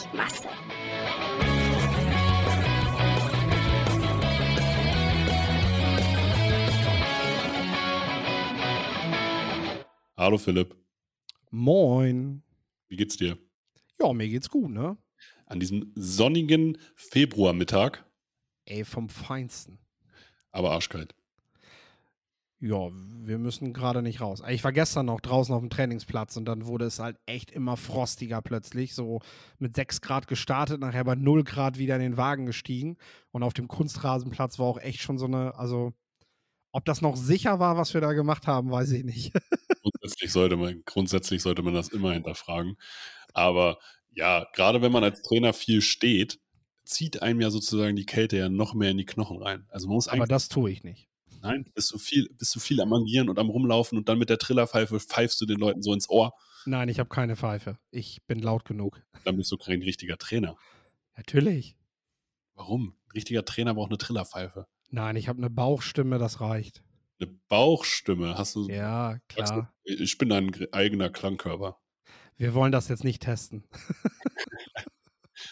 Wenig Masse. Hallo Philipp, Moin. wie geht's dir? Ja, mir geht's gut, ne? An diesem sonnigen Februarmittag, Ey, vom Feinsten. aber arschkalt. Ja, wir müssen gerade nicht raus. Ich war gestern noch draußen auf dem Trainingsplatz und dann wurde es halt echt immer frostiger plötzlich. So mit 6 Grad gestartet, nachher bei 0 Grad wieder in den Wagen gestiegen. Und auf dem Kunstrasenplatz war auch echt schon so eine, also ob das noch sicher war, was wir da gemacht haben, weiß ich nicht. Grundsätzlich sollte man, grundsätzlich sollte man das immer hinterfragen. Aber ja, gerade wenn man als Trainer viel steht, zieht einem ja sozusagen die Kälte ja noch mehr in die Knochen rein. Also man muss Aber das tue ich nicht. Nein, bist du viel, bist du viel am Agieren und am Rumlaufen und dann mit der Trillerpfeife pfeifst du den Leuten so ins Ohr. Nein, ich habe keine Pfeife. Ich bin laut genug. Dann bist du kein richtiger Trainer. Natürlich. Warum? Ein richtiger Trainer braucht eine Trillerpfeife. Nein, ich habe eine Bauchstimme, das reicht. Eine Bauchstimme. Hast du. Ja, sagst du, klar. Ich bin dein gr- eigener Klangkörper. Wir wollen das jetzt nicht testen.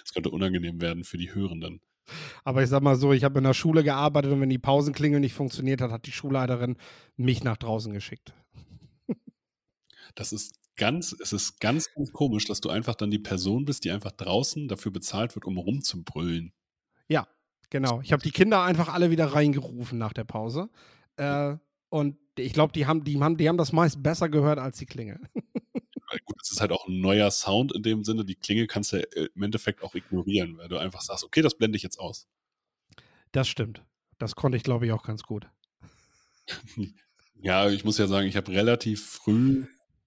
Das könnte unangenehm werden für die Hörenden. Aber ich sag mal so, ich habe in der Schule gearbeitet und wenn die Pausenklingel nicht funktioniert hat, hat die Schulleiterin mich nach draußen geschickt. Das ist ganz, es ist ganz, ganz komisch, dass du einfach dann die Person bist, die einfach draußen dafür bezahlt wird, um rumzubrüllen. Ja, genau. Ich habe die Kinder einfach alle wieder reingerufen nach der Pause. Äh, und ich glaube, die haben, die, haben, die haben das meist besser gehört als die Klingel. Gut, es ist halt auch ein neuer Sound in dem Sinne. Die Klingel kannst du äh, im Endeffekt auch ignorieren, weil du einfach sagst, okay, das blende ich jetzt aus. Das stimmt. Das konnte ich, glaube ich, auch ganz gut. Ja, ich muss ja sagen, ich habe relativ früh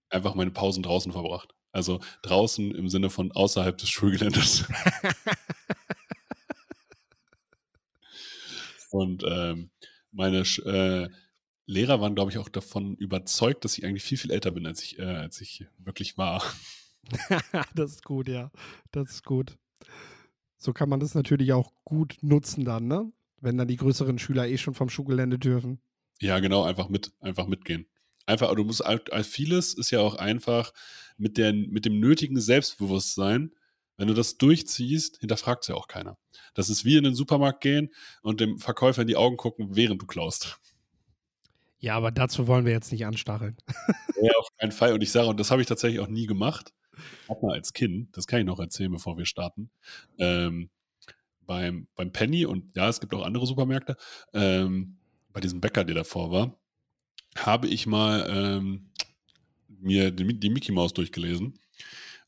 einfach meine Pausen draußen verbracht. Also draußen im Sinne von außerhalb des Schulgeländes. Und ähm, meine äh, Lehrer waren, glaube ich, auch davon überzeugt, dass ich eigentlich viel, viel älter bin, als ich, äh, als ich wirklich war. das ist gut, ja. Das ist gut. So kann man das natürlich auch gut nutzen dann, ne? Wenn dann die größeren Schüler eh schon vom Schulgelände dürfen. Ja, genau, einfach mit, einfach mitgehen. Einfach, aber du musst vieles ist ja auch einfach mit, der, mit dem nötigen Selbstbewusstsein. Wenn du das durchziehst, hinterfragt es ja auch keiner. Das ist wie in den Supermarkt gehen und dem Verkäufer in die Augen gucken, während du klaust. Ja, aber dazu wollen wir jetzt nicht anstacheln. Ja, auf keinen Fall. Und ich sage, und das habe ich tatsächlich auch nie gemacht. Auch mal als Kind, das kann ich noch erzählen, bevor wir starten. Ähm, beim, beim Penny und ja, es gibt auch andere Supermärkte, ähm, bei diesem Bäcker, der davor war, habe ich mal ähm, mir die, die Mickey Maus durchgelesen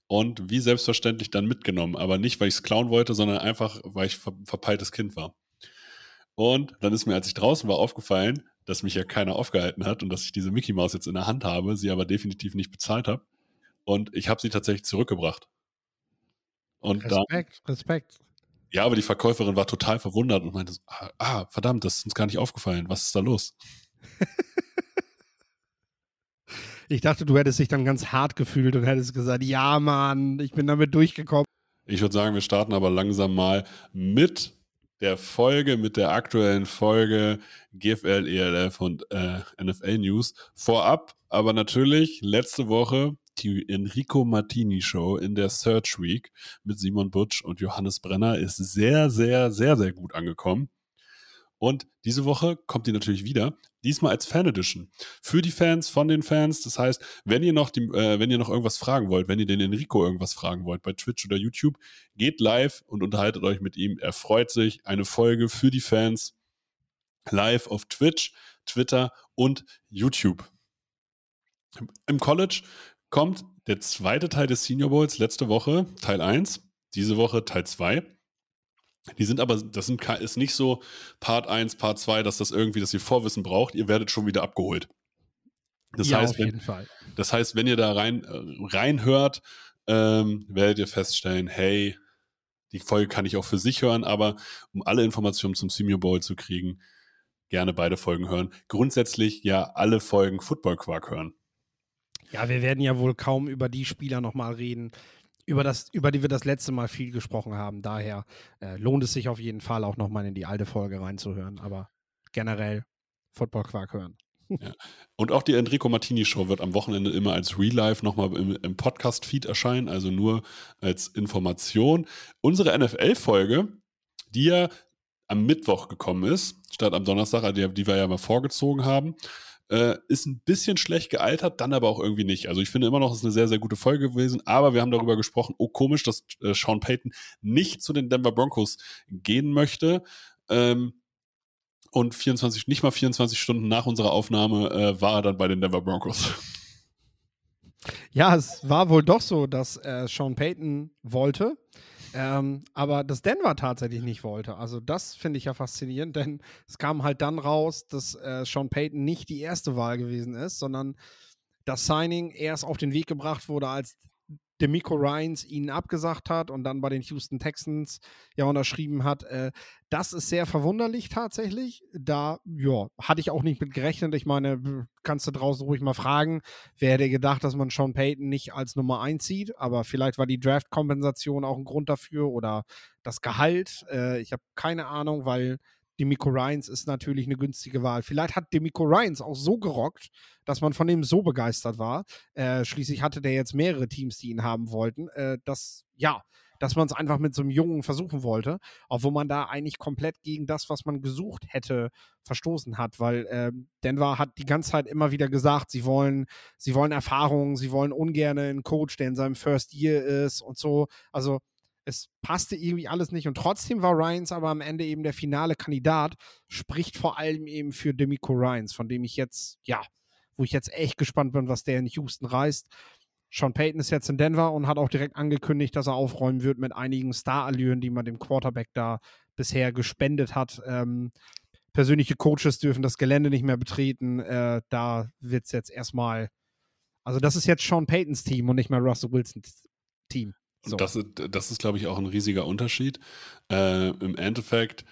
und wie selbstverständlich dann mitgenommen. Aber nicht, weil ich es klauen wollte, sondern einfach, weil ich ver verpeiltes Kind war. Und dann ist mir, als ich draußen war, aufgefallen, dass mich ja keiner aufgehalten hat und dass ich diese Mickey Maus jetzt in der Hand habe, sie aber definitiv nicht bezahlt habe. Und ich habe sie tatsächlich zurückgebracht. Und dann, Respekt, Respekt. ja, aber die Verkäuferin war total verwundert und meinte, so, ah, ah, verdammt, das ist uns gar nicht aufgefallen. Was ist da los? Ich dachte, du hättest dich dann ganz hart gefühlt und hättest gesagt, ja, Mann, ich bin damit durchgekommen. Ich würde sagen, wir starten aber langsam mal mit der Folge, mit der aktuellen Folge GFL, ELF und äh, NFL News. Vorab, aber natürlich letzte Woche die Enrico Martini Show in der Search Week mit Simon Butsch und Johannes Brenner ist sehr, sehr, sehr, sehr gut angekommen. Und diese Woche kommt die natürlich wieder, diesmal als Fan Edition. Für die Fans, von den Fans. Das heißt, wenn ihr noch, die, äh, wenn ihr noch irgendwas fragen wollt, wenn ihr den Enrico irgendwas fragen wollt bei Twitch oder YouTube, geht live und unterhaltet euch mit ihm. Er freut sich. Eine Folge für die Fans live auf Twitch, Twitter und YouTube. Im College kommt der zweite Teil des Senior Bowls letzte Woche, Teil 1. diese Woche Teil 2. Die sind aber, das sind, ist nicht so Part 1, Part 2, dass das irgendwie, dass ihr Vorwissen braucht. Ihr werdet schon wieder abgeholt. Das ja, heißt, auf wenn, jeden Fall. Das heißt, wenn ihr da rein, äh, reinhört, ähm, werdet ihr feststellen, hey, die Folge kann ich auch für sich hören, aber um alle Informationen zum Senior Bowl zu kriegen, gerne beide Folgen hören. Grundsätzlich ja alle Folgen Football Quark hören. Ja, wir werden ja wohl kaum über die Spieler nochmal reden, über, das, über die wir das letzte Mal viel gesprochen haben. Daher äh, lohnt es sich auf jeden Fall auch nochmal in die alte Folge reinzuhören. Aber generell Football Quark hören. Ja. Und auch die Enrico Martini Show wird am Wochenende immer als Real Life nochmal im, im Podcast-Feed erscheinen, also nur als Information. Unsere NFL-Folge, die ja am Mittwoch gekommen ist, statt am Donnerstag, die, die wir ja mal vorgezogen haben, äh, ist ein bisschen schlecht gealtert, dann aber auch irgendwie nicht. Also ich finde immer noch, es ist eine sehr, sehr gute Folge gewesen, aber wir haben darüber gesprochen, oh komisch, dass äh, Sean Payton nicht zu den Denver Broncos gehen möchte. Ähm, und 24, nicht mal 24 Stunden nach unserer Aufnahme äh, war er dann bei den Denver Broncos. Ja, es war wohl doch so, dass Sean Payton wollte, ähm, aber das Denver tatsächlich nicht wollte. Also das finde ich ja faszinierend, denn es kam halt dann raus, dass äh, Sean Payton nicht die erste Wahl gewesen ist, sondern das Signing erst auf den Weg gebracht wurde, als Demico Ryans ihn abgesagt hat und dann bei den Houston Texans ja unterschrieben hat. Äh, das ist sehr verwunderlich tatsächlich. Da, ja, hatte ich auch nicht mit gerechnet. Ich meine, kannst du draußen ruhig mal fragen, wer hätte gedacht, dass man Sean Payton nicht als Nummer 1 sieht, aber vielleicht war die Draft-Kompensation auch ein Grund dafür oder das Gehalt. Äh, ich habe keine Ahnung, weil Demico Ryans ist natürlich eine günstige Wahl. Vielleicht hat Demico Ryans auch so gerockt, dass man von ihm so begeistert war. Äh, schließlich hatte der jetzt mehrere Teams, die ihn haben wollten. Äh, dass, ja, dass man es einfach mit so einem Jungen versuchen wollte, obwohl man da eigentlich komplett gegen das, was man gesucht hätte, verstoßen hat, weil äh, Denver hat die ganze Zeit immer wieder gesagt, sie wollen, sie wollen Erfahrung, sie wollen ungern einen Coach, der in seinem First Year ist und so. Also es passte irgendwie alles nicht und trotzdem war Ryans aber am Ende eben der finale Kandidat, spricht vor allem eben für Demico Ryans, von dem ich jetzt, ja, wo ich jetzt echt gespannt bin, was der in Houston reißt. Sean Payton ist jetzt in Denver und hat auch direkt angekündigt, dass er aufräumen wird mit einigen Starallüren, die man dem Quarterback da bisher gespendet hat. Ähm, persönliche Coaches dürfen das Gelände nicht mehr betreten. Äh, da wird es jetzt erstmal, also das ist jetzt Sean Paytons Team und nicht mehr Russell Wilsons Team. So. Das ist, das ist glaube ich, auch ein riesiger Unterschied. Äh, Im Endeffekt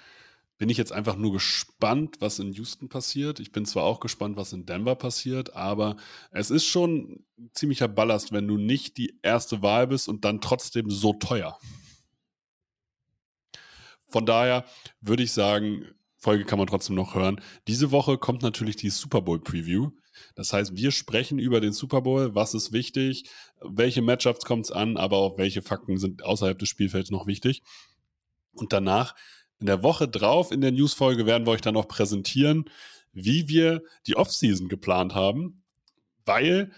bin ich jetzt einfach nur gespannt, was in Houston passiert. Ich bin zwar auch gespannt, was in Denver passiert, aber es ist schon ziemlicher Ballast, wenn du nicht die erste Wahl bist und dann trotzdem so teuer. Von daher würde ich sagen, Folge kann man trotzdem noch hören. Diese Woche kommt natürlich die Super Bowl Preview. Das heißt, wir sprechen über den Super Bowl, was ist wichtig, welche Matchups kommt es an, aber auch welche Fakten sind außerhalb des Spielfelds noch wichtig. Und danach, in der Woche drauf, in der Newsfolge, werden wir euch dann auch präsentieren, wie wir die Offseason geplant haben, weil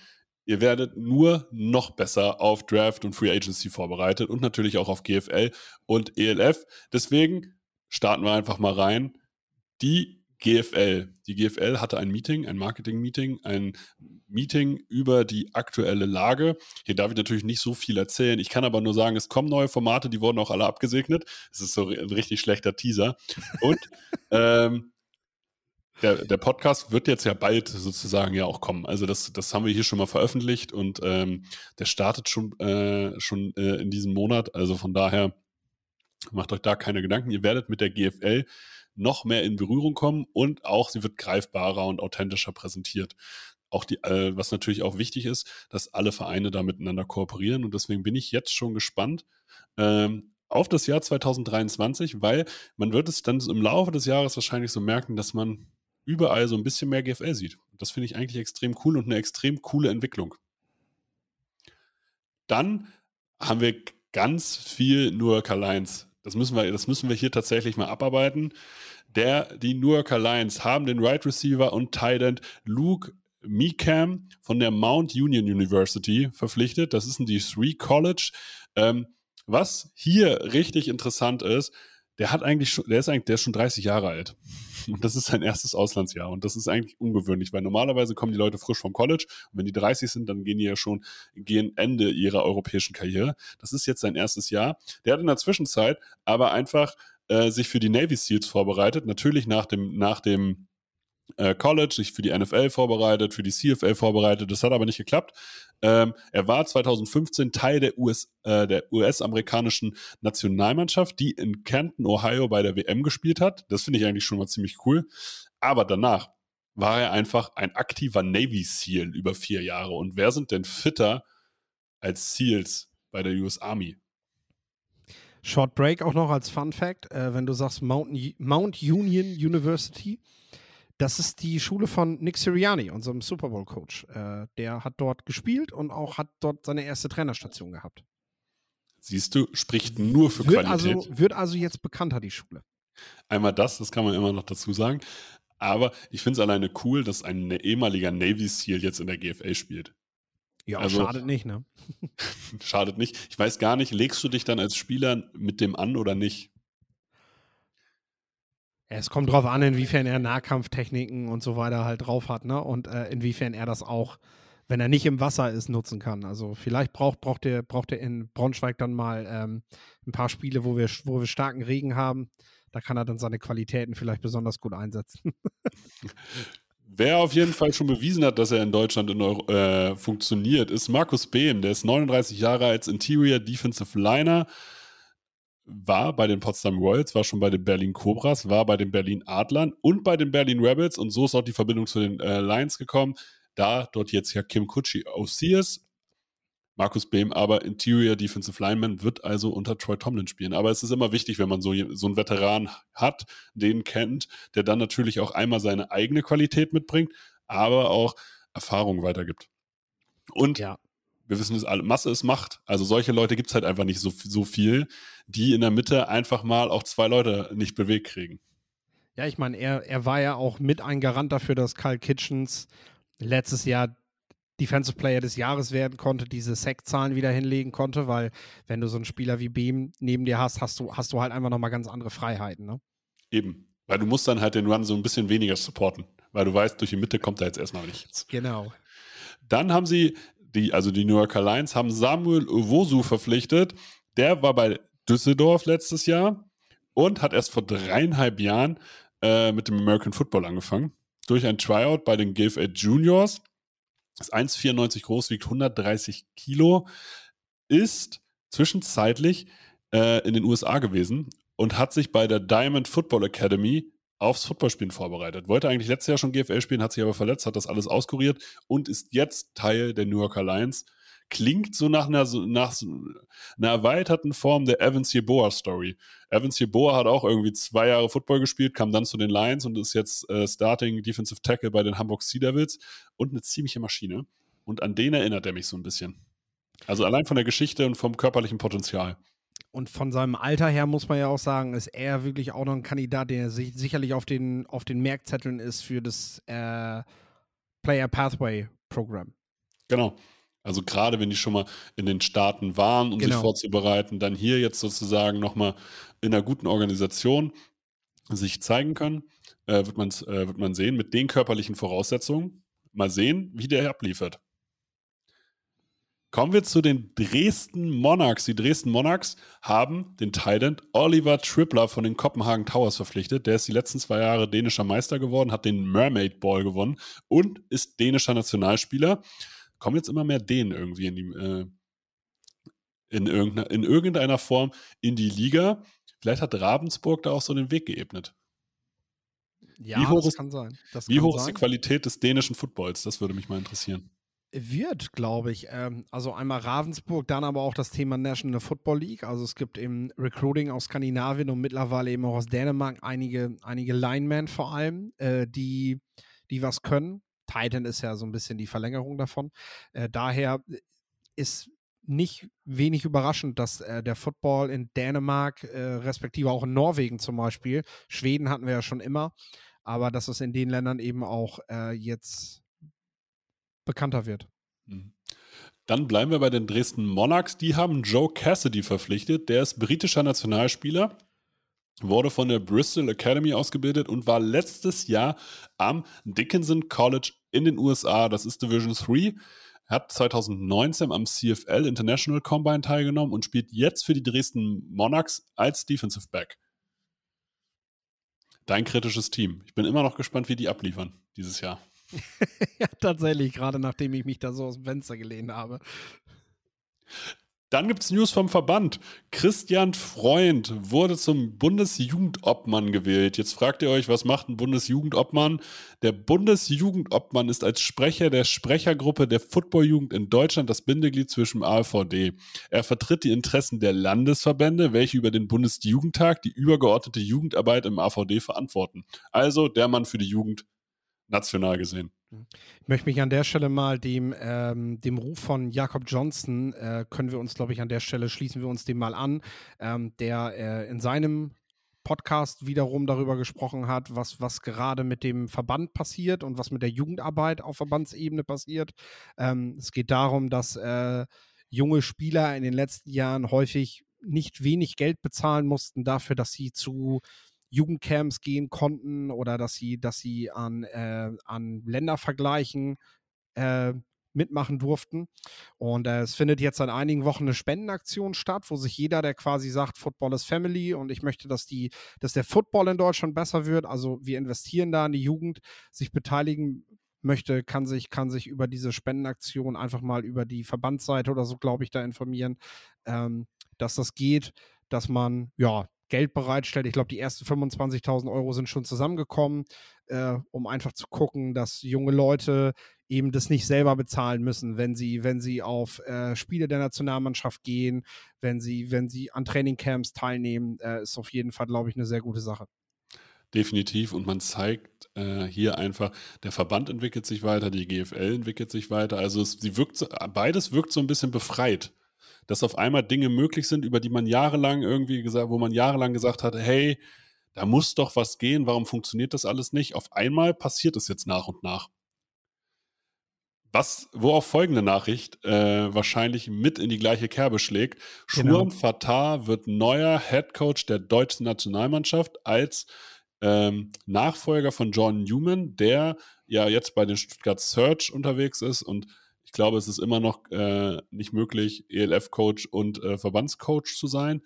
ihr werdet nur noch besser auf Draft und Free Agency vorbereitet und natürlich auch auf GFL und ELF. Deswegen starten wir einfach mal rein die GFL. Die GFL hatte ein Meeting, ein Marketing-Meeting, ein Meeting über die aktuelle Lage. Hier darf ich natürlich nicht so viel erzählen. Ich kann aber nur sagen, es kommen neue Formate, die wurden auch alle abgesegnet. Es ist so ein richtig schlechter Teaser. Und ähm, der, der, Podcast wird jetzt ja bald sozusagen ja auch kommen. Also das, das haben wir hier schon mal veröffentlicht und ähm, der startet schon, äh, schon äh, in diesem Monat. Also von daher macht euch da keine Gedanken. Ihr werdet mit der GFL noch mehr in Berührung kommen und auch sie wird greifbarer und authentischer präsentiert. Auch die, äh, was natürlich auch wichtig ist, dass alle Vereine da miteinander kooperieren und deswegen bin ich jetzt schon gespannt ähm, auf das Jahr 2023, weil man wird es dann im Laufe des Jahres wahrscheinlich so merken, dass man überall so ein bisschen mehr GFL sieht. Das finde ich eigentlich extrem cool und eine extrem coole Entwicklung. Dann haben wir ganz viel Yorker Lions das müssen wir, das müssen wir hier tatsächlich mal abarbeiten. Der, die New Yorker Lions haben den Right Receiver und Tight End Luke Mecam von der Mount Union University verpflichtet. Das ist ein D3 College. Ähm, was hier richtig interessant ist, der hat eigentlich schon, der ist eigentlich, der ist schon 30 Jahre alt. Und das ist sein erstes Auslandsjahr. Und das ist eigentlich ungewöhnlich, weil normalerweise kommen die Leute frisch vom College und wenn die 30 sind, dann gehen die ja schon gehen Ende ihrer europäischen Karriere. Das ist jetzt sein erstes Jahr. Der hat in der Zwischenzeit aber einfach äh, sich für die Navy Seals vorbereitet. Natürlich nach dem, nach dem äh, College, sich für die NFL vorbereitet, für die CFL vorbereitet. Das hat aber nicht geklappt. Ähm, er war 2015 Teil der, US, äh, der US-amerikanischen Nationalmannschaft, die in Canton, Ohio bei der WM gespielt hat. Das finde ich eigentlich schon mal ziemlich cool. Aber danach war er einfach ein aktiver Navy SEAL über vier Jahre. Und wer sind denn fitter als SEALs bei der US Army? Short Break auch noch als Fun Fact, äh, wenn du sagst Mount, Mount Union University, das ist die Schule von Nick Sirianni, unserem Super Bowl Coach. Äh, der hat dort gespielt und auch hat dort seine erste Trainerstation gehabt. Siehst du, spricht nur für wird Qualität. Also, wird also jetzt bekannter, die Schule. Einmal das, das kann man immer noch dazu sagen. Aber ich finde es alleine cool, dass ein ehemaliger Navy SEAL jetzt in der GFL spielt. Ja, also, schadet nicht, ne? schadet nicht. Ich weiß gar nicht, legst du dich dann als Spieler mit dem an oder nicht? Es kommt drauf an, inwiefern er Nahkampftechniken und so weiter halt drauf hat, ne? Und äh, inwiefern er das auch, wenn er nicht im Wasser ist, nutzen kann. Also vielleicht braucht, braucht, er, braucht in Braunschweig dann mal ähm, ein paar Spiele, wo wir, wo wir starken Regen haben. Da kann er dann seine Qualitäten vielleicht besonders gut einsetzen. Wer auf jeden Fall schon bewiesen hat, dass er in Deutschland in Euro, äh, funktioniert, ist Markus Behm. Der ist 39 Jahre als Interior Defensive Liner war bei den Potsdam Royals, war schon bei den Berlin Cobras, war bei den Berlin Adlern und bei den Berlin Rebels und so ist auch die Verbindung zu den äh, Lions gekommen, da dort jetzt ja Kim Kutschi OC ist. Markus Behm aber Interior Defensive Lineman wird also unter Troy Tomlin spielen. Aber es ist immer wichtig, wenn man so, so einen Veteran hat, den kennt, der dann natürlich auch einmal seine eigene Qualität mitbringt, aber auch Erfahrung weitergibt. Und ja wir wissen es alle, Masse ist Macht. Also solche Leute gibt es halt einfach nicht so, so viel, die in der Mitte einfach mal auch zwei Leute nicht bewegt kriegen. Ja, ich meine, er, er war ja auch mit ein Garant dafür, dass Kyle Kitchens letztes Jahr Defensive Player des Jahres werden konnte, diese Sack-Zahlen wieder hinlegen konnte, weil wenn du so einen Spieler wie Beam neben dir hast, hast du, hast du halt einfach nochmal ganz andere Freiheiten, ne? Eben. Weil du musst dann halt den Run so ein bisschen weniger supporten, weil du weißt, durch die Mitte kommt da jetzt erstmal nichts. Genau. Dann haben sie die, also die New Yorker Lions, haben Samuel Owosu verpflichtet. Der war bei Düsseldorf letztes Jahr und hat erst vor dreieinhalb Jahren äh, mit dem American Football angefangen. Durch ein Tryout bei den GFA Juniors. Ist 1,94 groß, wiegt 130 Kilo, ist zwischenzeitlich äh, in den USA gewesen und hat sich bei der Diamond Football Academy aufs Footballspielen vorbereitet. Wollte eigentlich letztes Jahr schon GFL spielen, hat sich aber verletzt, hat das alles auskuriert und ist jetzt Teil der New Yorker Lions. Klingt so nach einer, nach einer erweiterten Form der Evans Yeboah Story. Evans Yeboah hat auch irgendwie zwei Jahre Football gespielt, kam dann zu den Lions und ist jetzt äh, Starting Defensive Tackle bei den Hamburg Sea Devils und eine ziemliche Maschine. Und an den erinnert er mich so ein bisschen. Also allein von der Geschichte und vom körperlichen Potenzial. Und von seinem Alter her muss man ja auch sagen, ist er wirklich auch noch ein Kandidat, der sich sicherlich auf den, auf den Merkzetteln ist für das äh, Player Pathway Programm. Genau. Also gerade wenn die schon mal in den Staaten waren, um genau. sich vorzubereiten, dann hier jetzt sozusagen nochmal in einer guten Organisation sich zeigen können, äh, wird, äh, wird man sehen, mit den körperlichen Voraussetzungen, mal sehen, wie der abliefert. Kommen wir zu den Dresden Monarchs. Die Dresden Monarchs haben den Thailand Oliver Tripler von den Kopenhagen Towers verpflichtet. Der ist die letzten zwei Jahre dänischer Meister geworden, hat den Mermaid Ball gewonnen und ist dänischer Nationalspieler. Kommen jetzt immer mehr Dänen irgendwie in, die, äh, in, irgendeiner, in irgendeiner Form in die Liga. Vielleicht hat Ravensburg da auch so den Weg geebnet. Ja, wie hoch das ist, kann sein. Das wie hoch sein. ist die Qualität des dänischen Footballs? Das würde mich mal interessieren wird, glaube ich. Ähm, also einmal Ravensburg, dann aber auch das Thema National Football League. Also es gibt im Recruiting aus Skandinavien und mittlerweile eben auch aus Dänemark einige, einige Linemen vor allem, äh, die, die was können. Titan ist ja so ein bisschen die Verlängerung davon. Äh, daher ist nicht wenig überraschend, dass äh, der Football in Dänemark, äh, respektive auch in Norwegen zum Beispiel, Schweden hatten wir ja schon immer, aber dass es in den Ländern eben auch äh, jetzt bekannter wird. Mhm. Dann bleiben wir bei den Dresden Monarchs. Die haben Joe Cassidy verpflichtet. Der ist britischer Nationalspieler. wurde von der Bristol Academy ausgebildet und war letztes Jahr am Dickinson College in den USA. Das ist Division 3. Hat 2019 am CFL International Combine teilgenommen und spielt jetzt für die Dresden Monarchs als Defensive Back. Dein kritisches Team. Ich bin immer noch gespannt, wie die abliefern dieses Jahr. ja, tatsächlich, gerade nachdem ich mich da so aus dem Fenster gelehnt habe. Dann gibt es News vom Verband. Christian Freund wurde zum Bundesjugendobmann gewählt. Jetzt fragt ihr euch, was macht ein Bundesjugendobmann? Der Bundesjugendobmann ist als Sprecher der Sprechergruppe der Footballjugend in Deutschland das Bindeglied zwischen AVD. Er vertritt die Interessen der Landesverbände, welche über den Bundesjugendtag die übergeordnete Jugendarbeit im AVD verantworten. Also der Mann für die Jugend national gesehen. Ich möchte mich an der Stelle mal dem, ähm, dem Ruf von Jakob Johnson, äh, können wir uns, glaube ich, an der Stelle schließen wir uns dem mal an, ähm, der äh, in seinem Podcast wiederum darüber gesprochen hat, was, was gerade mit dem Verband passiert und was mit der Jugendarbeit auf Verbandsebene passiert. Ähm, es geht darum, dass äh, junge Spieler in den letzten Jahren häufig nicht wenig Geld bezahlen mussten dafür, dass sie zu Jugendcamps gehen konnten oder dass sie, dass sie an, äh, an Ländervergleichen äh, mitmachen durften. Und äh, es findet jetzt seit einigen Wochen eine Spendenaktion statt, wo sich jeder, der quasi sagt, Football ist Family und ich möchte, dass die, dass der Football in Deutschland besser wird. Also wir investieren da in die Jugend, sich beteiligen möchte, kann sich, kann sich über diese Spendenaktion einfach mal über die Verbandsseite oder so, glaube ich, da informieren, ähm, dass das geht, dass man ja Geld bereitstellt. Ich glaube, die ersten 25.000 Euro sind schon zusammengekommen, äh, um einfach zu gucken, dass junge Leute eben das nicht selber bezahlen müssen, wenn sie, wenn sie auf äh, Spiele der Nationalmannschaft gehen, wenn sie, wenn sie an Trainingcamps teilnehmen, äh, ist auf jeden Fall, glaube ich, eine sehr gute Sache. Definitiv. Und man zeigt äh, hier einfach, der Verband entwickelt sich weiter, die GFL entwickelt sich weiter. Also es, sie wirkt, beides wirkt so ein bisschen befreit dass auf einmal Dinge möglich sind, über die man jahrelang irgendwie gesagt, wo man jahrelang gesagt hat, hey, da muss doch was gehen, warum funktioniert das alles nicht? Auf einmal passiert es jetzt nach und nach. Was, wo auch folgende Nachricht äh, wahrscheinlich mit in die gleiche Kerbe schlägt. Genau. Fatah wird neuer Head Coach der deutschen Nationalmannschaft als ähm, Nachfolger von John Newman, der ja jetzt bei den Stuttgart Search unterwegs ist und ich glaube, es ist immer noch äh, nicht möglich, ELF-Coach und äh, Verbandscoach zu sein.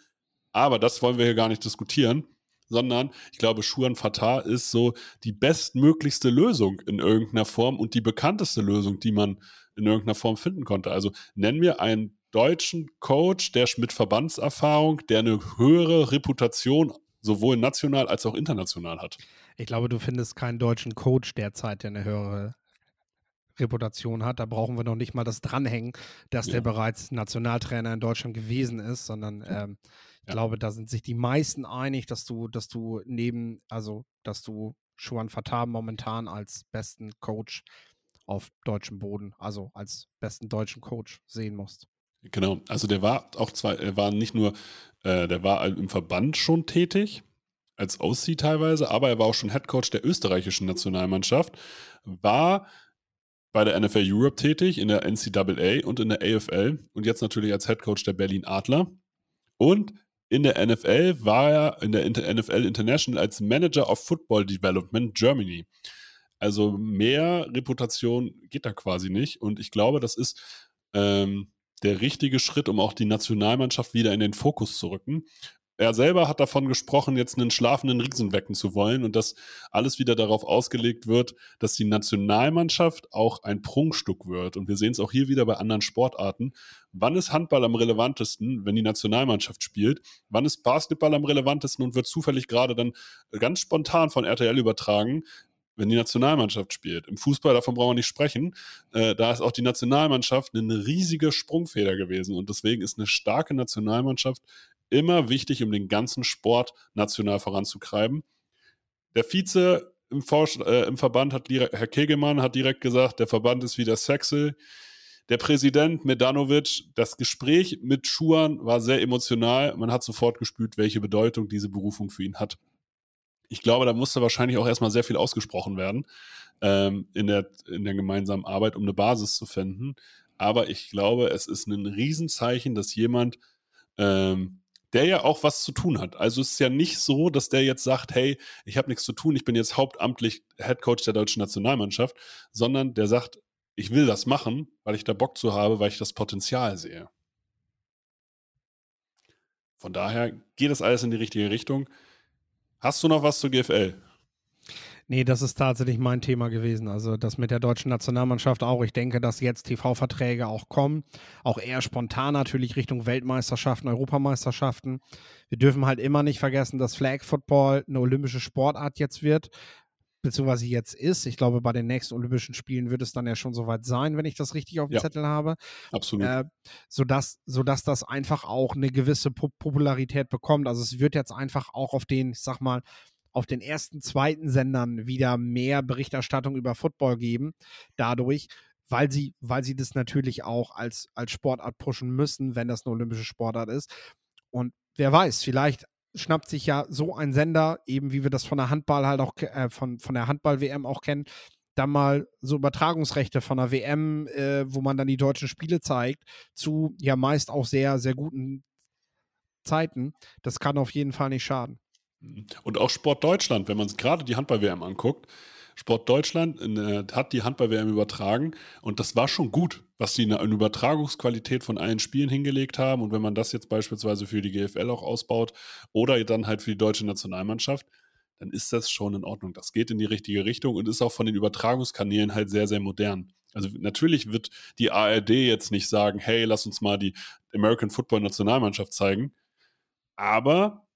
Aber das wollen wir hier gar nicht diskutieren, sondern ich glaube, Schuan Fatah ist so die bestmöglichste Lösung in irgendeiner Form und die bekannteste Lösung, die man in irgendeiner Form finden konnte. Also nennen wir einen deutschen Coach, der mit Verbandserfahrung, der eine höhere Reputation sowohl national als auch international hat. Ich glaube, du findest keinen deutschen Coach derzeit, der eine höhere Reputation hat. Da brauchen wir noch nicht mal das Dranhängen, dass ja. der bereits Nationaltrainer in Deutschland gewesen ist, sondern ähm, ich ja. glaube, da sind sich die meisten einig, dass du, dass du neben, also dass du Schuan Fatah momentan als besten Coach auf deutschem Boden, also als besten deutschen Coach sehen musst. Genau, also der war auch zwar, er war nicht nur, äh, der war im Verband schon tätig, als OC teilweise, aber er war auch schon Head Coach der österreichischen Nationalmannschaft, war bei der NFL Europe tätig, in der NCAA und in der AFL und jetzt natürlich als Head Coach der Berlin Adler. Und in der NFL war er in der NFL International als Manager of Football Development Germany. Also mehr Reputation geht da quasi nicht. Und ich glaube, das ist ähm, der richtige Schritt, um auch die Nationalmannschaft wieder in den Fokus zu rücken er selber hat davon gesprochen, jetzt einen schlafenden Riesen wecken zu wollen und dass alles wieder darauf ausgelegt wird, dass die Nationalmannschaft auch ein Prunkstück wird. Und wir sehen es auch hier wieder bei anderen Sportarten. Wann ist Handball am relevantesten, wenn die Nationalmannschaft spielt? Wann ist Basketball am relevantesten und wird zufällig gerade dann ganz spontan von RTL übertragen, wenn die Nationalmannschaft spielt. Im Fußball, davon brauchen wir nicht sprechen, äh, da ist auch die Nationalmannschaft eine riesige Sprungfeder gewesen und deswegen ist eine starke Nationalmannschaft immer wichtig, um den ganzen Sport national voranzutreiben. Der Vize im, äh, im Verband hat, Herr Kegelmann, hat direkt gesagt, der Verband ist wieder sexy. Der Präsident Medanovic, das Gespräch mit Schuan war sehr emotional. Man hat sofort gespürt, welche Bedeutung diese Berufung für ihn hat. Ich glaube, da musste wahrscheinlich auch erstmal sehr viel ausgesprochen werden ähm, in, der, in der gemeinsamen Arbeit, um eine Basis zu finden. Aber ich glaube, es ist ein Riesenzeichen, dass jemand ähm, der ja auch was zu tun hat. Also es ist ja nicht so, dass der jetzt sagt, hey, ich habe nichts zu tun, ich bin jetzt hauptamtlich Head Coach der deutschen Nationalmannschaft, sondern der sagt, ich will das machen, weil ich da Bock zu habe, weil ich das Potenzial sehe. Von daher geht es alles in die richtige Richtung. Hast du noch was zu GFL? Nee, das ist tatsächlich mein Thema gewesen. Also das mit der deutschen Nationalmannschaft auch. Ich denke, dass jetzt TV-Verträge auch kommen. Auch eher spontan natürlich Richtung Weltmeisterschaften, Europameisterschaften. Wir dürfen halt immer nicht vergessen, dass Flag Football eine olympische Sportart jetzt wird beziehungsweise jetzt ist. Ich glaube, bei den nächsten Olympischen Spielen wird es dann ja schon soweit sein, wenn ich das richtig auf dem Ja. Zettel habe. Absolut. Äh, sodass, sodass das einfach auch eine gewisse Pop Popularität bekommt. Also es wird jetzt einfach auch auf den, ich sag mal, auf den ersten, zweiten Sendern wieder mehr Berichterstattung über Football geben. Dadurch, weil sie, weil sie das natürlich auch als, als Sportart pushen müssen, wenn das eine olympische Sportart ist. Und wer weiß, vielleicht schnappt sich ja so ein Sender, eben wie wir das von der Handball halt auch, äh, von, von der Handball-WM auch kennen, dann mal so Übertragungsrechte von der WM, äh, wo man dann die deutschen Spiele zeigt, zu ja meist auch sehr, sehr guten Zeiten. Das kann auf jeden Fall nicht schaden. Und auch Sport Deutschland, wenn man gerade die Handball-WM anguckt, Sport Deutschland äh, hat die Handball-WM übertragen und das war schon gut, was sie in der Übertragungsqualität von allen Spielen hingelegt haben. Und wenn man das jetzt beispielsweise für die GFL auch ausbaut oder dann halt für die deutsche Nationalmannschaft, dann ist das schon in Ordnung. Das geht in die richtige Richtung und ist auch von den Übertragungskanälen halt sehr, sehr modern. Also natürlich wird die ARD jetzt nicht sagen, hey, lass uns mal die American Football Nationalmannschaft zeigen, aber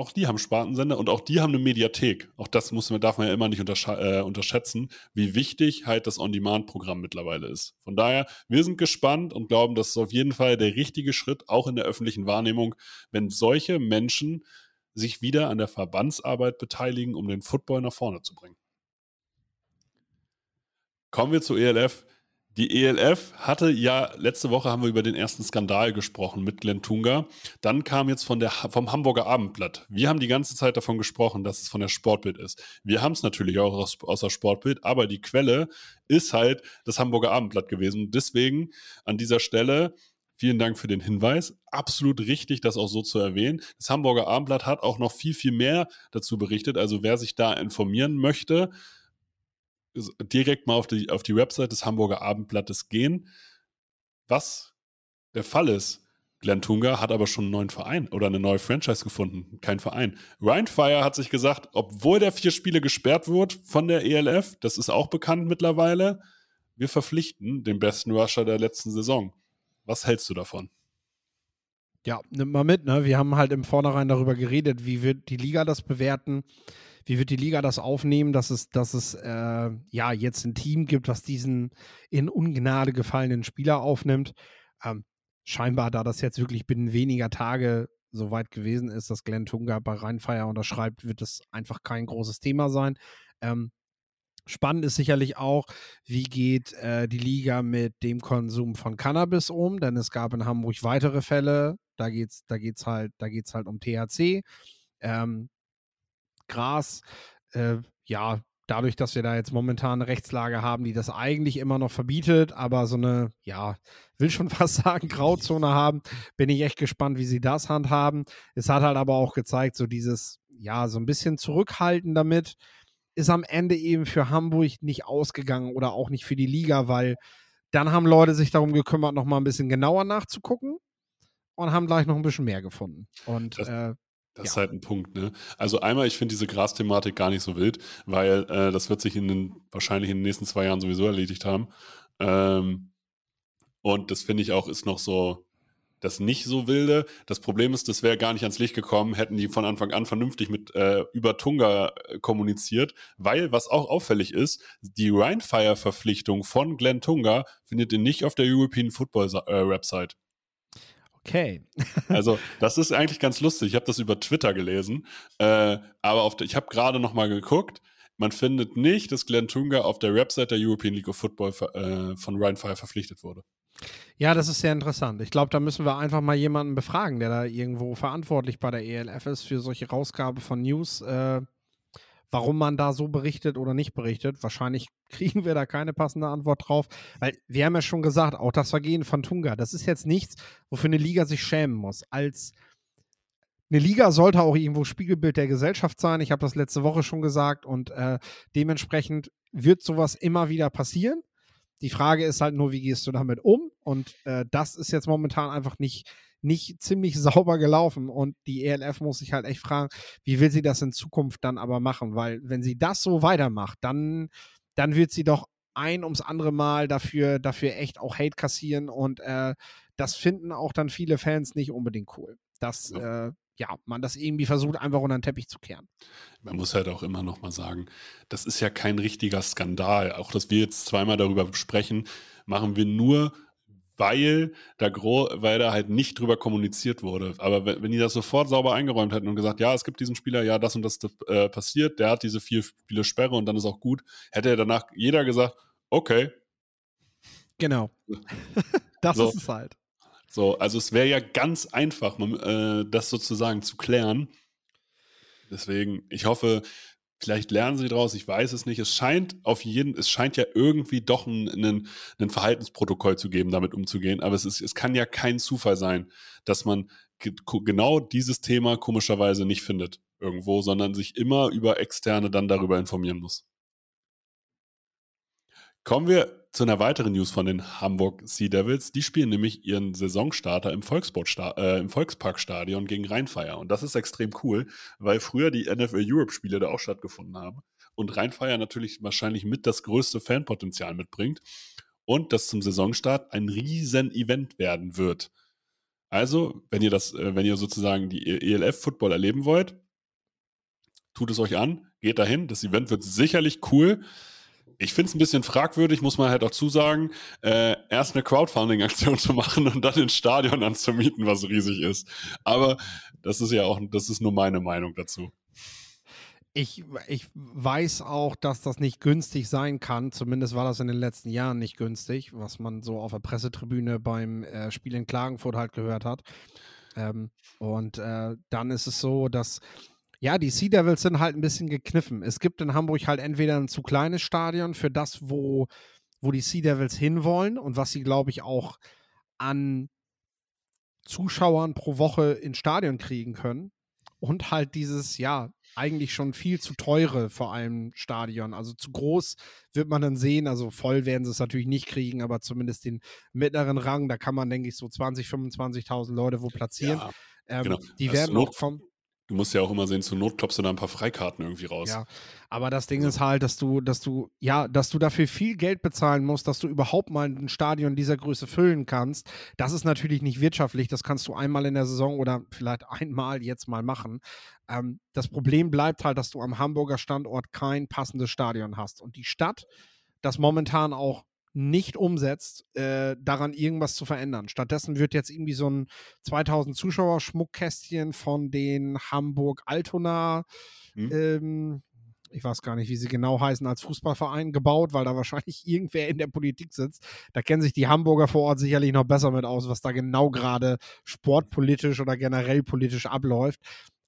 auch die haben Spartensender und auch die haben eine Mediathek. Auch das muss man, darf man ja immer nicht untersch äh, unterschätzen, wie wichtig halt das On-Demand-Programm mittlerweile ist. Von daher, wir sind gespannt und glauben, das ist auf jeden Fall der richtige Schritt, auch in der öffentlichen Wahrnehmung, wenn solche Menschen sich wieder an der Verbandsarbeit beteiligen, um den Football nach vorne zu bringen. Kommen wir zur ELF. Die ELF hatte ja, letzte Woche haben wir über den ersten Skandal gesprochen mit Glenn Tunga. Dann kam jetzt von der, vom Hamburger Abendblatt. Wir haben die ganze Zeit davon gesprochen, dass es von der Sportbild ist. Wir haben es natürlich auch aus, aus der Sportbild, aber die Quelle ist halt das Hamburger Abendblatt gewesen. Deswegen an dieser Stelle Vielen Dank für den Hinweis. Absolut richtig, das auch so zu erwähnen. Das Hamburger Abendblatt hat auch noch viel, viel mehr dazu berichtet. Also wer sich da informieren möchte, direkt mal auf die, auf die Website des Hamburger Abendblattes gehen. Was der Fall ist, Glenn Tunga hat aber schon einen neuen Verein oder eine neue Franchise gefunden. Kein Verein. Ryan Fire hat sich gesagt, obwohl der vier Spiele gesperrt wird von der ELF, das ist auch bekannt mittlerweile, wir verpflichten den besten Rusher der letzten Saison. Was hältst du davon? Ja, nimm mal mit, ne? Wir haben halt im Vornherein darüber geredet, wie wird die Liga das bewerten, wie wird die Liga das aufnehmen, dass es, dass es äh, ja jetzt ein Team gibt, was diesen in Ungnade gefallenen Spieler aufnimmt. Ähm, scheinbar, da das jetzt wirklich binnen weniger Tage so weit gewesen ist, dass Glenn Tunga bei Rheinfeier unterschreibt, wird das einfach kein großes Thema sein. Ähm, Spannend ist sicherlich auch, wie geht äh, die Liga mit dem Konsum von Cannabis um, denn es gab in Hamburg weitere Fälle. Da geht's, da geht's halt, halt um THC, ähm, Gras. Äh, ja, dadurch, dass wir da jetzt momentan eine Rechtslage haben, die das eigentlich immer noch verbietet, aber so eine, ja, will schon fast sagen, Grauzone haben, bin ich echt gespannt, wie sie das handhaben. Es hat halt aber auch gezeigt, so dieses, ja, so ein bisschen zurückhalten damit ist am Ende eben für Hamburg nicht ausgegangen oder auch nicht für die Liga, weil dann haben Leute sich darum gekümmert, noch mal ein bisschen genauer nachzugucken und haben gleich noch ein bisschen mehr gefunden. Und Das- äh, Das ist Ja. halt ein Punkt, ne? Also einmal, ich finde diese Gras-Thematik gar nicht so wild, weil äh, das wird sich in den, wahrscheinlich in den nächsten zwei Jahren sowieso erledigt haben. Ähm, und das finde ich auch ist noch so das nicht so wilde. Das Problem ist, das wäre gar nicht ans Licht gekommen, hätten die von Anfang an vernünftig mit äh, über Tunga äh, kommuniziert, weil was auch auffällig ist, die Rheinfire-Verpflichtung von Glenn Tunga findet ihr nicht auf der European Football äh, Website. Okay. Also, das ist eigentlich ganz lustig. Ich habe das über Twitter gelesen, äh, aber auf ich habe gerade noch mal geguckt. Man findet nicht, dass Glenn Tunga auf der Website der European League of Football äh, von Ryan Fire verpflichtet wurde. Ja, das ist sehr interessant. Ich glaube, da müssen wir einfach mal jemanden befragen, der da irgendwo verantwortlich bei der ELF ist für solche Rausgabe von News, äh, warum man da so berichtet oder nicht berichtet. Wahrscheinlich kriegen wir da keine passende Antwort drauf, weil wir haben ja schon gesagt, auch das Vergehen von Tunga, das ist jetzt nichts, wofür eine Liga sich schämen muss. Als eine Liga sollte auch irgendwo Spiegelbild der Gesellschaft sein. Ich habe das letzte Woche schon gesagt und äh, dementsprechend wird sowas immer wieder passieren. Die Frage ist halt nur, wie gehst du damit um? Und äh, das ist jetzt momentan einfach nicht, nicht ziemlich sauber gelaufen. Und die ELF muss sich halt echt fragen, wie will sie das in Zukunft dann aber machen? Weil wenn sie das so weitermacht, dann, dann wird sie doch ein ums andere Mal dafür, dafür echt auch Hate kassieren. Und äh, das finden auch dann viele Fans nicht unbedingt cool. Dass, ja. Äh, ja, man das irgendwie versucht, einfach unter den Teppich zu kehren. Man muss halt auch immer noch mal sagen, das ist ja kein richtiger Skandal. Auch, dass wir jetzt zweimal darüber sprechen, machen wir nur, weil da, weil da halt nicht drüber kommuniziert wurde. Aber wenn, wenn die das sofort sauber eingeräumt hätten und gesagt, ja, es gibt diesen Spieler, ja, das und das äh, passiert, der hat diese vier Spiele Sperre und dann ist auch gut, hätte danach jeder gesagt, okay. Genau. das so. ist es halt. So, also es wäre ja ganz einfach, äh, das sozusagen zu klären. Deswegen, ich hoffe, vielleicht lernen sie daraus, ich weiß es nicht. Es scheint auf jeden, es scheint ja irgendwie doch ein, ein, Verhaltensprotokoll zu geben, damit umzugehen. Aber es, ist, es kann ja kein Zufall sein, dass man genau dieses Thema komischerweise nicht findet irgendwo, sondern sich immer über Externe dann darüber informieren muss. Kommen wir zu einer weiteren News von den Hamburg Sea Devils. Die spielen nämlich ihren Saisonstarter im, äh, im Volksparkstadion gegen Rheinfeier. Und das ist extrem cool, weil früher die NFL Europe-Spiele da auch stattgefunden haben. Und Rheinfeier natürlich wahrscheinlich mit das größte Fanpotenzial mitbringt. Und das zum Saisonstart ein riesen Event werden wird. Also, wenn ihr das, äh, wenn ihr sozusagen die ELF-Football erleben wollt, tut es euch an, geht dahin. Das Event wird sicherlich cool. Ich finde es ein bisschen fragwürdig, muss man halt auch zusagen, äh, erst eine Crowdfunding-Aktion zu machen und dann ins Stadion anzumieten, was riesig ist. Aber das ist ja auch, das ist nur meine Meinung dazu. Ich, ich weiß auch, dass das nicht günstig sein kann. Zumindest war das in den letzten Jahren nicht günstig, was man so auf der Pressetribüne beim äh, Spiel in Klagenfurt halt gehört hat. Ähm, und äh, dann ist es so, dass ja, die Sea Devils sind halt ein bisschen gekniffen. Es gibt in Hamburg halt entweder ein zu kleines Stadion für das, wo, wo die Sea Devils hinwollen und was sie, glaube ich, auch an Zuschauern pro Woche ins Stadion kriegen können. Und halt dieses, ja, eigentlich schon viel zu teure, vor allem Stadion. Also zu groß wird man dann sehen. Also voll werden sie es natürlich nicht kriegen, aber zumindest den mittleren Rang, da kann man, denke ich, so 20, 25.000 Leute wo platzieren. Ja, ähm, genau. Die werden auch vom, Du musst ja auch immer sehen, zur Not klopfst du da ein paar Freikarten irgendwie raus. Ja, aber das Ding ist halt, dass du, dass du, ja, dass du dafür viel Geld bezahlen musst, dass du überhaupt mal ein Stadion dieser Größe füllen kannst. Das ist natürlich nicht wirtschaftlich. Das kannst du einmal in der Saison oder vielleicht einmal jetzt mal machen. Ähm, das Problem bleibt halt, dass du am Hamburger Standort kein passendes Stadion hast. Und die Stadt, das momentan auch nicht umsetzt, äh, daran irgendwas zu verändern. Stattdessen wird jetzt irgendwie so ein 2000 Zuschauer Schmuckkästchen von den Hamburg Altona, hm. ähm, ich weiß gar nicht, wie sie genau heißen, als Fußballverein gebaut, weil da wahrscheinlich irgendwer in der Politik sitzt. Da kennen sich die Hamburger vor Ort sicherlich noch besser mit aus, was da genau gerade sportpolitisch oder generell politisch abläuft.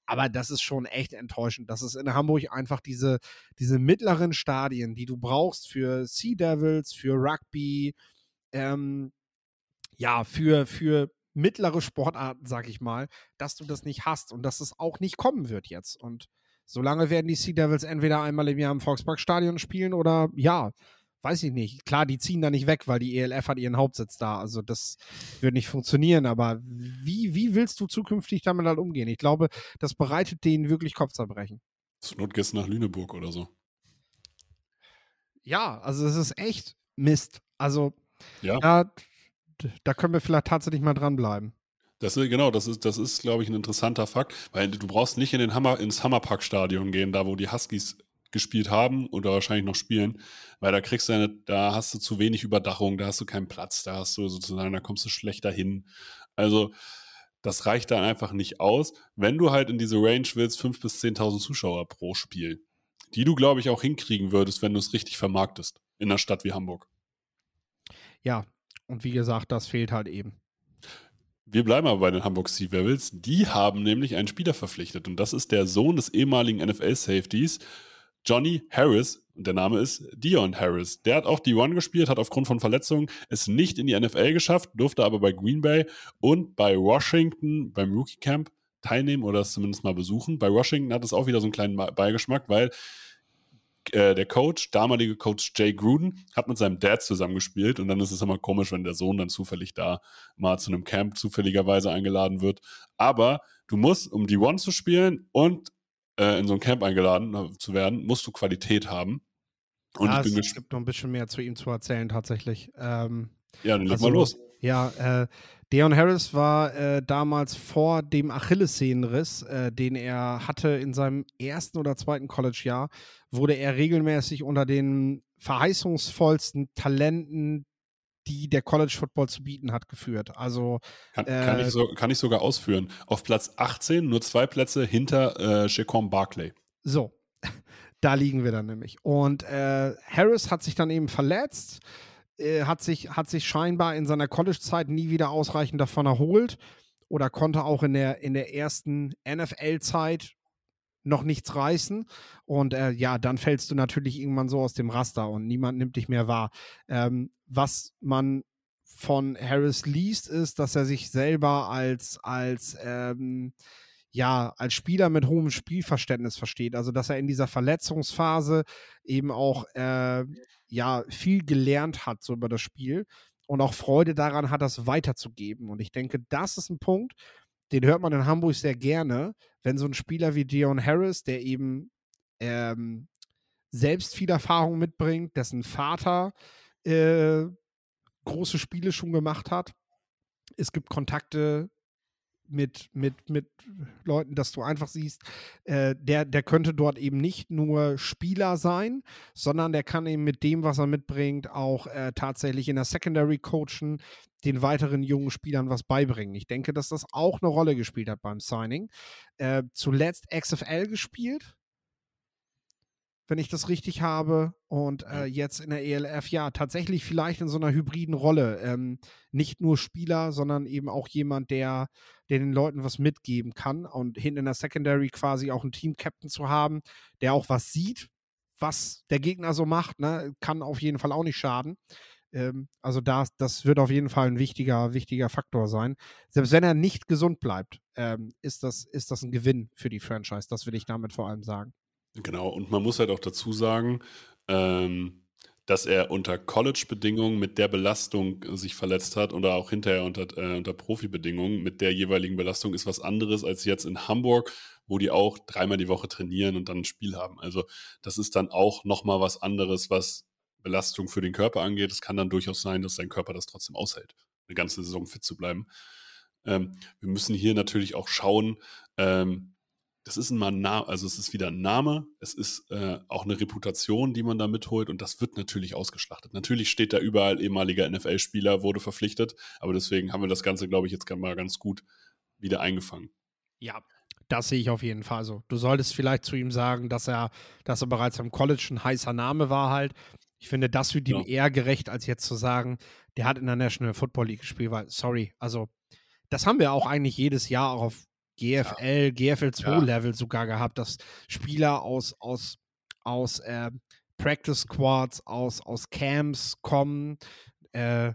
Aber das ist schon echt enttäuschend, dass es in Hamburg einfach diese, diese mittleren Stadien, die du brauchst für Sea Devils, für Rugby, ähm, ja, für, für mittlere Sportarten, sag ich mal, dass du das nicht hast und dass es auch nicht kommen wird jetzt. Und solange werden die Sea Devils entweder einmal im Jahr im Volksparkstadion spielen oder ja, weiß ich nicht. Klar, die ziehen da nicht weg, weil die ELF hat ihren Hauptsitz da. Also das wird nicht funktionieren. Aber wie, wie willst du zukünftig damit halt umgehen? Ich glaube, das bereitet denen wirklich Kopfzerbrechen. Zur Not gehst nach Lüneburg oder so. Ja, also es ist echt Mist. Also ja. da, da können wir vielleicht tatsächlich mal dranbleiben. Das ist, genau, das ist, das ist, glaube ich, ein interessanter Fakt, weil du brauchst nicht in den Hammer, ins Hammerpark-Stadion gehen, da wo die Huskies gespielt haben oder wahrscheinlich noch spielen, weil da kriegst du eine, da hast du zu wenig Überdachung, da hast du keinen Platz, da hast du sozusagen, da kommst du schlechter hin. Also das reicht dann einfach nicht aus, wenn du halt in diese Range willst, 5.000 bis 10.000 Zuschauer pro Spiel, die du, glaube ich, auch hinkriegen würdest, wenn du es richtig vermarktest in einer Stadt wie Hamburg. Ja, und wie gesagt, das fehlt halt eben. Wir bleiben aber bei den Hamburg Sea Devils. Die haben nämlich einen Spieler verpflichtet und das ist der Sohn des ehemaligen NFL-Safeties Johnny Harris, und der Name ist Dion Harris. Der hat auch D1 gespielt, hat aufgrund von Verletzungen es nicht in die NFL geschafft, durfte aber bei Green Bay und bei Washington beim Rookie Camp teilnehmen oder es zumindest mal besuchen. Bei Washington hat es auch wieder so einen kleinen Beigeschmack, weil äh, der Coach, damalige Coach Jay Gruden, hat mit seinem Dad zusammengespielt und dann ist es immer komisch, wenn der Sohn dann zufällig da mal zu einem Camp zufälligerweise eingeladen wird. Aber du musst, um die One zu spielen und äh, in so ein Camp eingeladen äh, zu werden, musst du Qualität haben. Und ja, ich bin es gibt noch ein bisschen mehr zu ihm zu erzählen tatsächlich. Ähm, ja, dann leg also, mal los. Ja, äh, Deon Harris war äh, damals vor dem Achillessehnenriss, äh, den er hatte in seinem ersten oder zweiten College-Jahr, wurde er regelmäßig unter den verheißungsvollsten Talenten, die der College Football zu bieten hat, geführt. Also kann, kann, ich, äh, so, kann ich sogar ausführen. Auf Platz 18 nur zwei Plätze hinter äh, Barclay. So, da liegen wir dann nämlich. Und äh, Harris hat sich dann eben verletzt, äh, hat, sich, hat sich scheinbar in seiner College-Zeit nie wieder ausreichend davon erholt oder konnte auch in der, in der ersten NFL-Zeit noch nichts reißen. Und äh, ja, dann fällst du natürlich irgendwann so aus dem Raster und niemand nimmt dich mehr wahr. Ähm, was man von Harris liest, ist, dass er sich selber als, als ähm, ja, als Spieler mit hohem Spielverständnis versteht. Also, dass er in dieser Verletzungsphase eben auch äh, ja viel gelernt hat so über das Spiel und auch Freude daran hat, das weiterzugeben. Und ich denke, das ist ein Punkt, den hört man in Hamburg sehr gerne, wenn so ein Spieler wie Dion Harris, der eben ähm, selbst viel Erfahrung mitbringt, dessen Vater äh, große Spiele schon gemacht hat. Es gibt Kontakte mit, mit, mit Leuten, dass du einfach siehst, äh, der, der könnte dort eben nicht nur Spieler sein, sondern der kann eben mit dem, was er mitbringt, auch äh, tatsächlich in der Secondary coachen, den weiteren jungen Spielern was beibringen. Ich denke, dass das auch eine Rolle gespielt hat beim Signing. Äh, zuletzt XFL gespielt, wenn ich das richtig habe. Und äh, jetzt in der ELF, ja, tatsächlich vielleicht in so einer hybriden Rolle. Ähm, nicht nur Spieler, sondern eben auch jemand, der, der den Leuten was mitgeben kann. Und hinten in der Secondary quasi auch einen Team-Captain zu haben, der auch was sieht, was der Gegner so macht, ne, kann auf jeden Fall auch nicht schaden. Ähm, also das, das wird auf jeden Fall ein wichtiger, wichtiger Faktor sein. Selbst wenn er nicht gesund bleibt, ähm, ist, das, ist das ein Gewinn für die Franchise. Das will ich damit vor allem sagen. Genau, und man muss halt auch dazu sagen, ähm, dass er unter College-Bedingungen mit der Belastung sich verletzt hat oder auch hinterher unter, äh, unter Profi-Bedingungen mit der jeweiligen Belastung ist was anderes als jetzt in Hamburg, wo die auch dreimal die Woche trainieren und dann ein Spiel haben. Also das ist dann auch nochmal was anderes, was Belastung für den Körper angeht. Es kann dann durchaus sein, dass sein Körper das trotzdem aushält, eine ganze Saison fit zu bleiben. Ähm, wir müssen hier natürlich auch schauen, ähm, das ist ein Name, also es ist wieder ein Name, es ist äh, auch eine Reputation, die man da mitholt und das wird natürlich ausgeschlachtet. Natürlich steht da überall ehemaliger NFL-Spieler, wurde verpflichtet, aber deswegen haben wir das Ganze, glaube ich, jetzt mal ganz gut wieder eingefangen. Ja, das sehe ich auf jeden Fall so. Du solltest vielleicht zu ihm sagen, dass er, dass er bereits am College ein heißer Name war halt. Ich finde, das wird ihm ja. eher gerecht, als jetzt zu sagen, der hat in der National Football League gespielt, weil, sorry, also das haben wir auch eigentlich jedes Jahr auf GFL, ja. GFL 2 Level sogar gehabt, dass Spieler aus, aus, aus äh, Practice Squads, aus, aus Camps kommen, äh,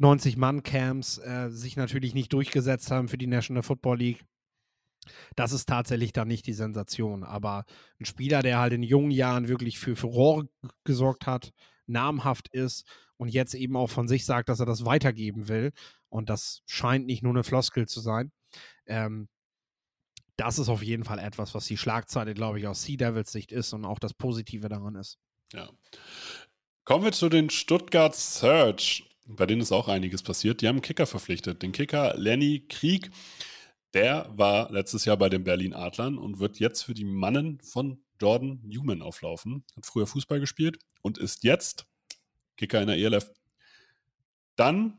90-Mann-Camps äh, sich natürlich nicht durchgesetzt haben für die National Football League. Das ist tatsächlich dann nicht die Sensation. Aber ein Spieler, der halt in jungen Jahren wirklich für Furore gesorgt hat, namhaft ist und jetzt eben auch von sich sagt, dass er das weitergeben will. Und das scheint nicht nur eine Floskel zu sein. Ähm, das ist auf jeden Fall etwas, was die Schlagzeile, glaube ich, aus Sea Devils Sicht ist und auch das Positive daran ist. Ja. Kommen wir zu den Stuttgart Search, bei denen ist auch einiges passiert. Die haben einen Kicker verpflichtet. Den Kicker Lenny Krieg, der war letztes Jahr bei den Berlin Adlern und wird jetzt für die Mannen von Jordan Newman auflaufen. Hat früher Fußball gespielt und ist jetzt Kicker in der ELF. Dann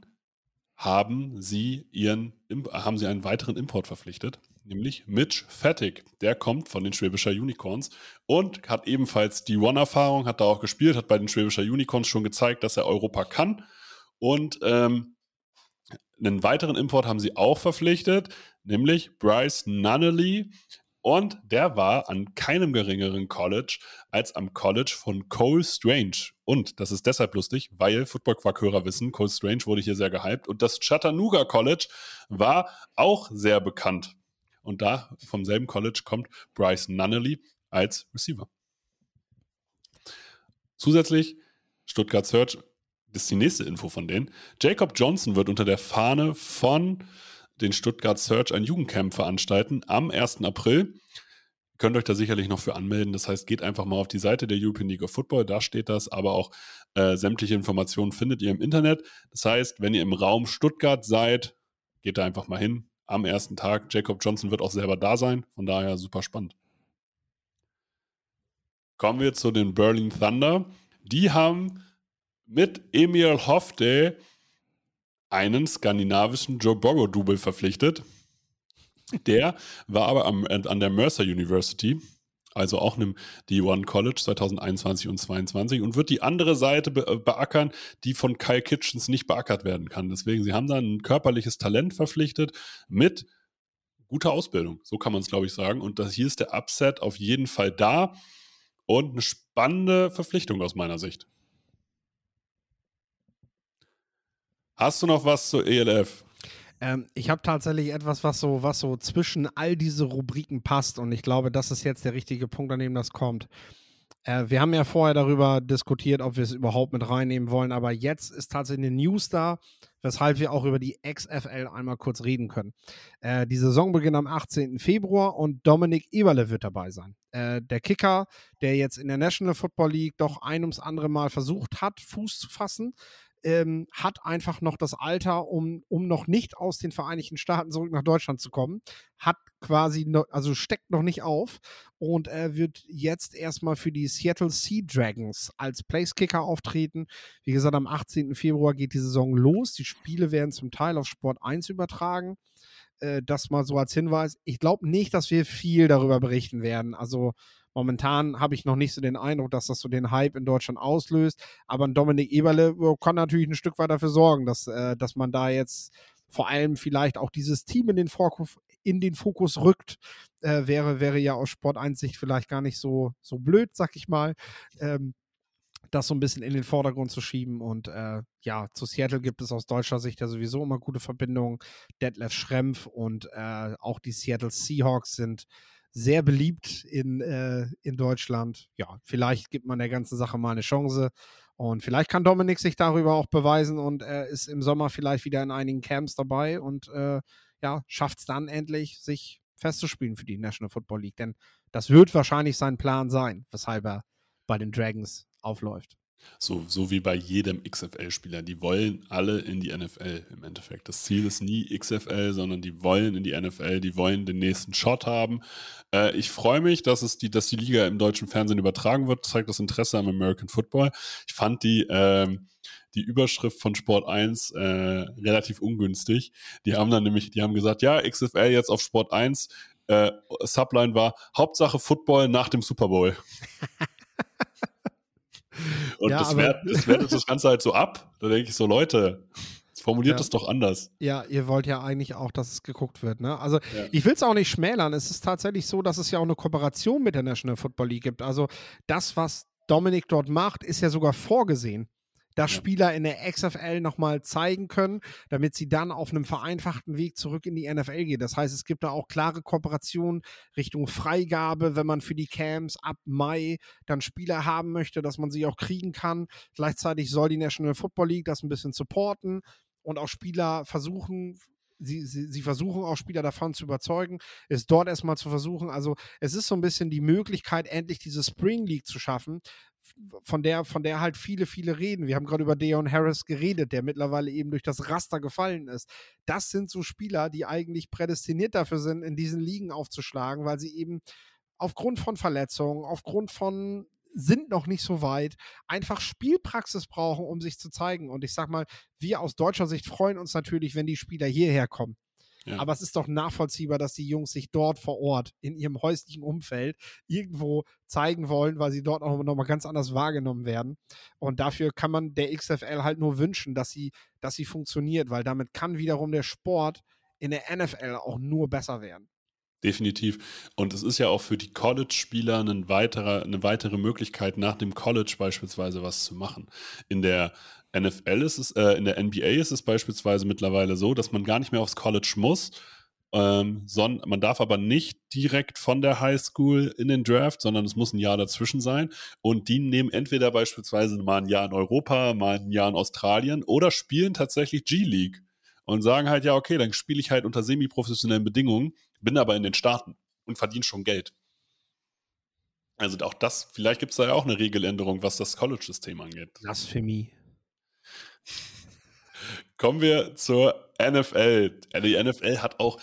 haben sie ihren haben sie einen weiteren Import verpflichtet, nämlich Mitch Fettig. Der kommt von den Schwäbischer Unicorns und hat ebenfalls die One-Erfahrung, hat da auch gespielt, hat bei den Schwäbischer Unicorns schon gezeigt, dass er Europa kann. Und ähm, einen weiteren Import haben sie auch verpflichtet, nämlich Bryce Nunnally. Und der war an keinem geringeren College als am College von Cole Strange. Und das ist deshalb lustig, weil Football-Quark-Hörer wissen, Cole Strange wurde hier sehr gehypt. Und das Chattanooga College war auch sehr bekannt. Und da vom selben College kommt Bryce Nunnally als Receiver. Zusätzlich Stuttgart Search, das ist die nächste Info von denen. Jacob Johnson wird unter der Fahne von den Stuttgart Search ein Jugendcamp veranstalten am 1. April. Ihr könnt euch da sicherlich noch für anmelden. Das heißt, geht einfach mal auf die Seite der European League of Football, da steht das, aber auch äh, sämtliche Informationen findet ihr im Internet. Das heißt, wenn ihr im Raum Stuttgart seid, geht da einfach mal hin am ersten Tag. Jacob Johnson wird auch selber da sein, von daher super spannend. Kommen wir zu den Berlin Thunder. Die haben mit Emil Hofte einen skandinavischen Joe Burrow-Double verpflichtet. Der war aber am, an der Mercer University, also auch einem D1 College 2021 und 2022 und wird die andere Seite be beackern, die von Kyle Kitchens nicht beackert werden kann. Deswegen, sie haben da ein körperliches Talent verpflichtet mit guter Ausbildung. So kann man es, glaube ich, sagen. Und das, hier ist der Upset auf jeden Fall da und eine spannende Verpflichtung aus meiner Sicht. Hast du noch was zur ELF? Ähm, ich habe tatsächlich etwas, was so, was so zwischen all diese Rubriken passt und ich glaube, das ist jetzt der richtige Punkt, an dem das kommt. Äh, wir haben ja vorher darüber diskutiert, ob wir es überhaupt mit reinnehmen wollen, aber jetzt ist tatsächlich eine News da, weshalb wir auch über die XFL einmal kurz reden können. Äh, die Saison beginnt am 18. Februar und Dominik Eberle wird dabei sein. Äh, der Kicker, der jetzt in der National Football League doch ein ums andere Mal versucht hat, Fuß zu fassen, ähm, hat einfach noch das Alter, um, um noch nicht aus den Vereinigten Staaten zurück nach Deutschland zu kommen. Hat quasi, no, also steckt noch nicht auf und er wird jetzt erstmal für die Seattle Sea Dragons als Placekicker auftreten. Wie gesagt, am 18. Februar geht die Saison los. Die Spiele werden zum Teil auf Sport 1 übertragen. Äh, das mal so als Hinweis. Ich glaube nicht, dass wir viel darüber berichten werden. Also Momentan habe ich noch nicht so den Eindruck, dass das so den Hype in Deutschland auslöst. Aber ein Dominik Eberle kann natürlich ein Stück weit dafür sorgen, dass, äh, dass man da jetzt vor allem vielleicht auch dieses Team in den, Fokus, in den Fokus rückt. Äh, wäre, wäre ja aus Sport 1 Sicht vielleicht gar nicht so, so blöd, sag ich mal. Ähm, das so ein bisschen in den Vordergrund zu schieben. Und äh, ja, zu Seattle gibt es aus deutscher Sicht ja sowieso immer gute Verbindungen. Detlef Schrempf und äh, auch die Seattle Seahawks sind sehr beliebt in, äh, in Deutschland. Ja, vielleicht gibt man der ganzen Sache mal eine Chance. Und vielleicht kann Dominik sich darüber auch beweisen und er ist im Sommer vielleicht wieder in einigen Camps dabei und äh, ja, schafft es dann endlich, sich festzuspielen für die National Football League. Denn das wird wahrscheinlich sein Plan sein, weshalb er bei den Dragons aufläuft. So, so wie bei jedem XFL-Spieler. Die wollen alle in die NFL im Endeffekt. Das Ziel ist nie XFL, sondern die wollen in die NFL, die wollen den nächsten Shot haben. Äh, ich freue mich, dass, es die, dass die Liga im deutschen Fernsehen übertragen wird. Zeigt das Interesse am American Football. Ich fand die, ähm, die Überschrift von Sport 1 äh, relativ ungünstig. Die haben dann nämlich, die haben gesagt, ja, XFL jetzt auf Sport 1. Äh, Subline war Hauptsache Football nach dem Super Bowl. Und ja, das, wehrt, das wertet das Ganze halt so ab. Da denke ich so, Leute, formuliert ja. das doch anders. Ja, ihr wollt ja eigentlich auch, dass es geguckt wird. Ne? Also ja. ich will es auch nicht schmälern. Es ist tatsächlich so, dass es ja auch eine Kooperation mit der National Football League gibt. Also das, was Dominik dort macht, ist ja sogar vorgesehen dass Spieler in der XFL nochmal zeigen können, damit sie dann auf einem vereinfachten Weg zurück in die NFL gehen. Das heißt, es gibt da auch klare Kooperationen Richtung Freigabe, wenn man für die Camps ab Mai dann Spieler haben möchte, dass man sie auch kriegen kann. Gleichzeitig soll die National Football League das ein bisschen supporten und auch Spieler versuchen, Sie, sie, sie, versuchen auch Spieler davon zu überzeugen, es dort erstmal zu versuchen. Also es ist so ein bisschen die Möglichkeit, endlich diese Spring League zu schaffen, von der, von der halt viele, viele reden. Wir haben gerade über Deon Harris geredet, der mittlerweile eben durch das Raster gefallen ist. Das sind so Spieler, die eigentlich prädestiniert dafür sind, in diesen Ligen aufzuschlagen, weil sie eben aufgrund von Verletzungen, aufgrund von sind noch nicht so weit, einfach Spielpraxis brauchen, um sich zu zeigen. Und ich sag mal, wir aus deutscher Sicht freuen uns natürlich, wenn die Spieler hierher kommen. Ja. Aber es ist doch nachvollziehbar, dass die Jungs sich dort vor Ort in ihrem häuslichen Umfeld irgendwo zeigen wollen, weil sie dort auch nochmal ganz anders wahrgenommen werden. Und dafür kann man der XFL halt nur wünschen, dass sie, dass sie funktioniert, weil damit kann wiederum der Sport in der NFL auch nur besser werden. Definitiv. Und es ist ja auch für die College-Spieler ein eine weitere Möglichkeit, nach dem College beispielsweise was zu machen. In der NFL ist es, äh, in der NBA ist es beispielsweise mittlerweile so, dass man gar nicht mehr aufs College muss, ähm, son man darf aber nicht direkt von der High School in den Draft, sondern es muss ein Jahr dazwischen sein. Und die nehmen entweder beispielsweise mal ein Jahr in Europa, mal ein Jahr in Australien oder spielen tatsächlich G-League und sagen halt, ja, okay, dann spiele ich halt unter semi-professionellen Bedingungen bin aber in den Staaten und verdiene schon Geld. Also auch das, vielleicht gibt es da ja auch eine Regeländerung, was das College-System angeht. Blasphemie. Kommen wir zur NFL. Die NFL hat auch,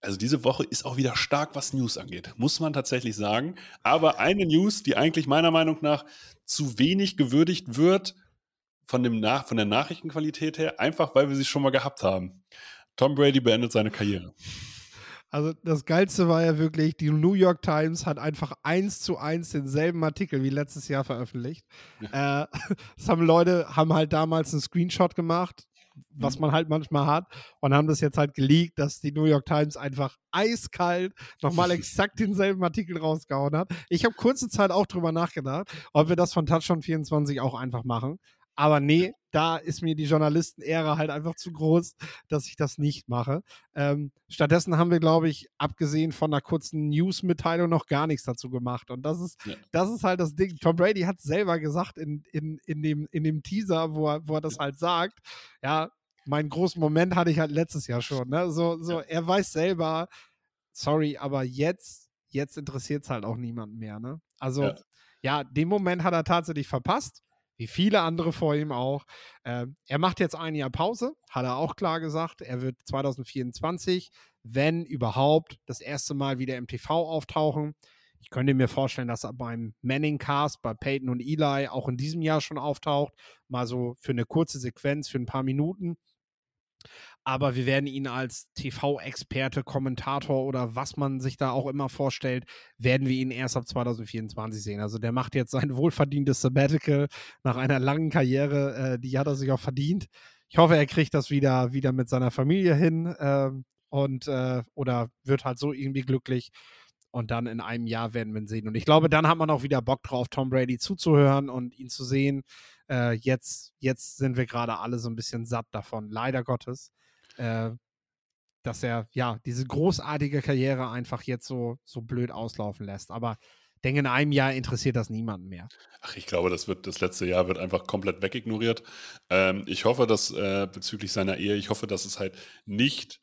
also diese Woche ist auch wieder stark, was News angeht, muss man tatsächlich sagen. Aber eine News, die eigentlich meiner Meinung nach zu wenig gewürdigt wird von, dem Nach von der Nachrichtenqualität her, einfach weil wir sie schon mal gehabt haben. Tom Brady beendet seine Karriere. Also das Geilste war ja wirklich, die New York Times hat einfach eins zu eins denselben Artikel wie letztes Jahr veröffentlicht. Ja. Äh, das haben Leute, haben halt damals einen Screenshot gemacht, was mhm. man halt manchmal hat, und haben das jetzt halt geleakt, dass die New York Times einfach eiskalt nochmal exakt denselben Artikel rausgehauen hat. Ich habe kurze Zeit auch drüber nachgedacht, ob wir das von Touchdown 24 auch einfach machen. Aber nee, da ist mir die Journalistenehre halt einfach zu groß, dass ich das nicht mache. Ähm, stattdessen haben wir, glaube ich, abgesehen von einer kurzen News-Mitteilung noch gar nichts dazu gemacht. Und das ist, ja. das ist halt das Ding. Tom Brady hat selber gesagt in, in, in, dem, in dem Teaser, wo er, wo er das halt sagt, ja, meinen großen Moment hatte ich halt letztes Jahr schon. Ne? So, so, er weiß selber, sorry, aber jetzt, jetzt interessiert es halt auch niemanden mehr. Ne? Also, ja. ja, den Moment hat er tatsächlich verpasst wie viele andere vor ihm auch. Äh, er macht jetzt ein Jahr Pause, hat er auch klar gesagt. Er wird 2024, wenn überhaupt, das erste Mal wieder im TV auftauchen. Ich könnte mir vorstellen, dass er beim Manning Cast, bei Peyton und Eli auch in diesem Jahr schon auftaucht. Mal so für eine kurze Sequenz, für ein paar Minuten aber wir werden ihn als TV-Experte, Kommentator oder was man sich da auch immer vorstellt, werden wir ihn erst ab 2024 sehen. Also der macht jetzt sein wohlverdientes Sabbatical nach einer langen Karriere, äh, die hat er sich auch verdient. Ich hoffe, er kriegt das wieder, wieder mit seiner Familie hin äh, und äh, oder wird halt so irgendwie glücklich. Und dann in einem Jahr werden wir ihn sehen. Und ich glaube, dann hat man auch wieder Bock drauf, Tom Brady zuzuhören und ihn zu sehen. Äh, jetzt, jetzt sind wir gerade alle so ein bisschen satt davon, leider Gottes äh, dass er ja diese großartige Karriere einfach jetzt so, so blöd auslaufen lässt. Aber denke, in einem Jahr interessiert das niemanden mehr. Ach, ich glaube, das wird das letzte Jahr wird einfach komplett wegignoriert. Ähm, ich hoffe, dass äh, bezüglich seiner Ehe, ich hoffe, dass es halt nicht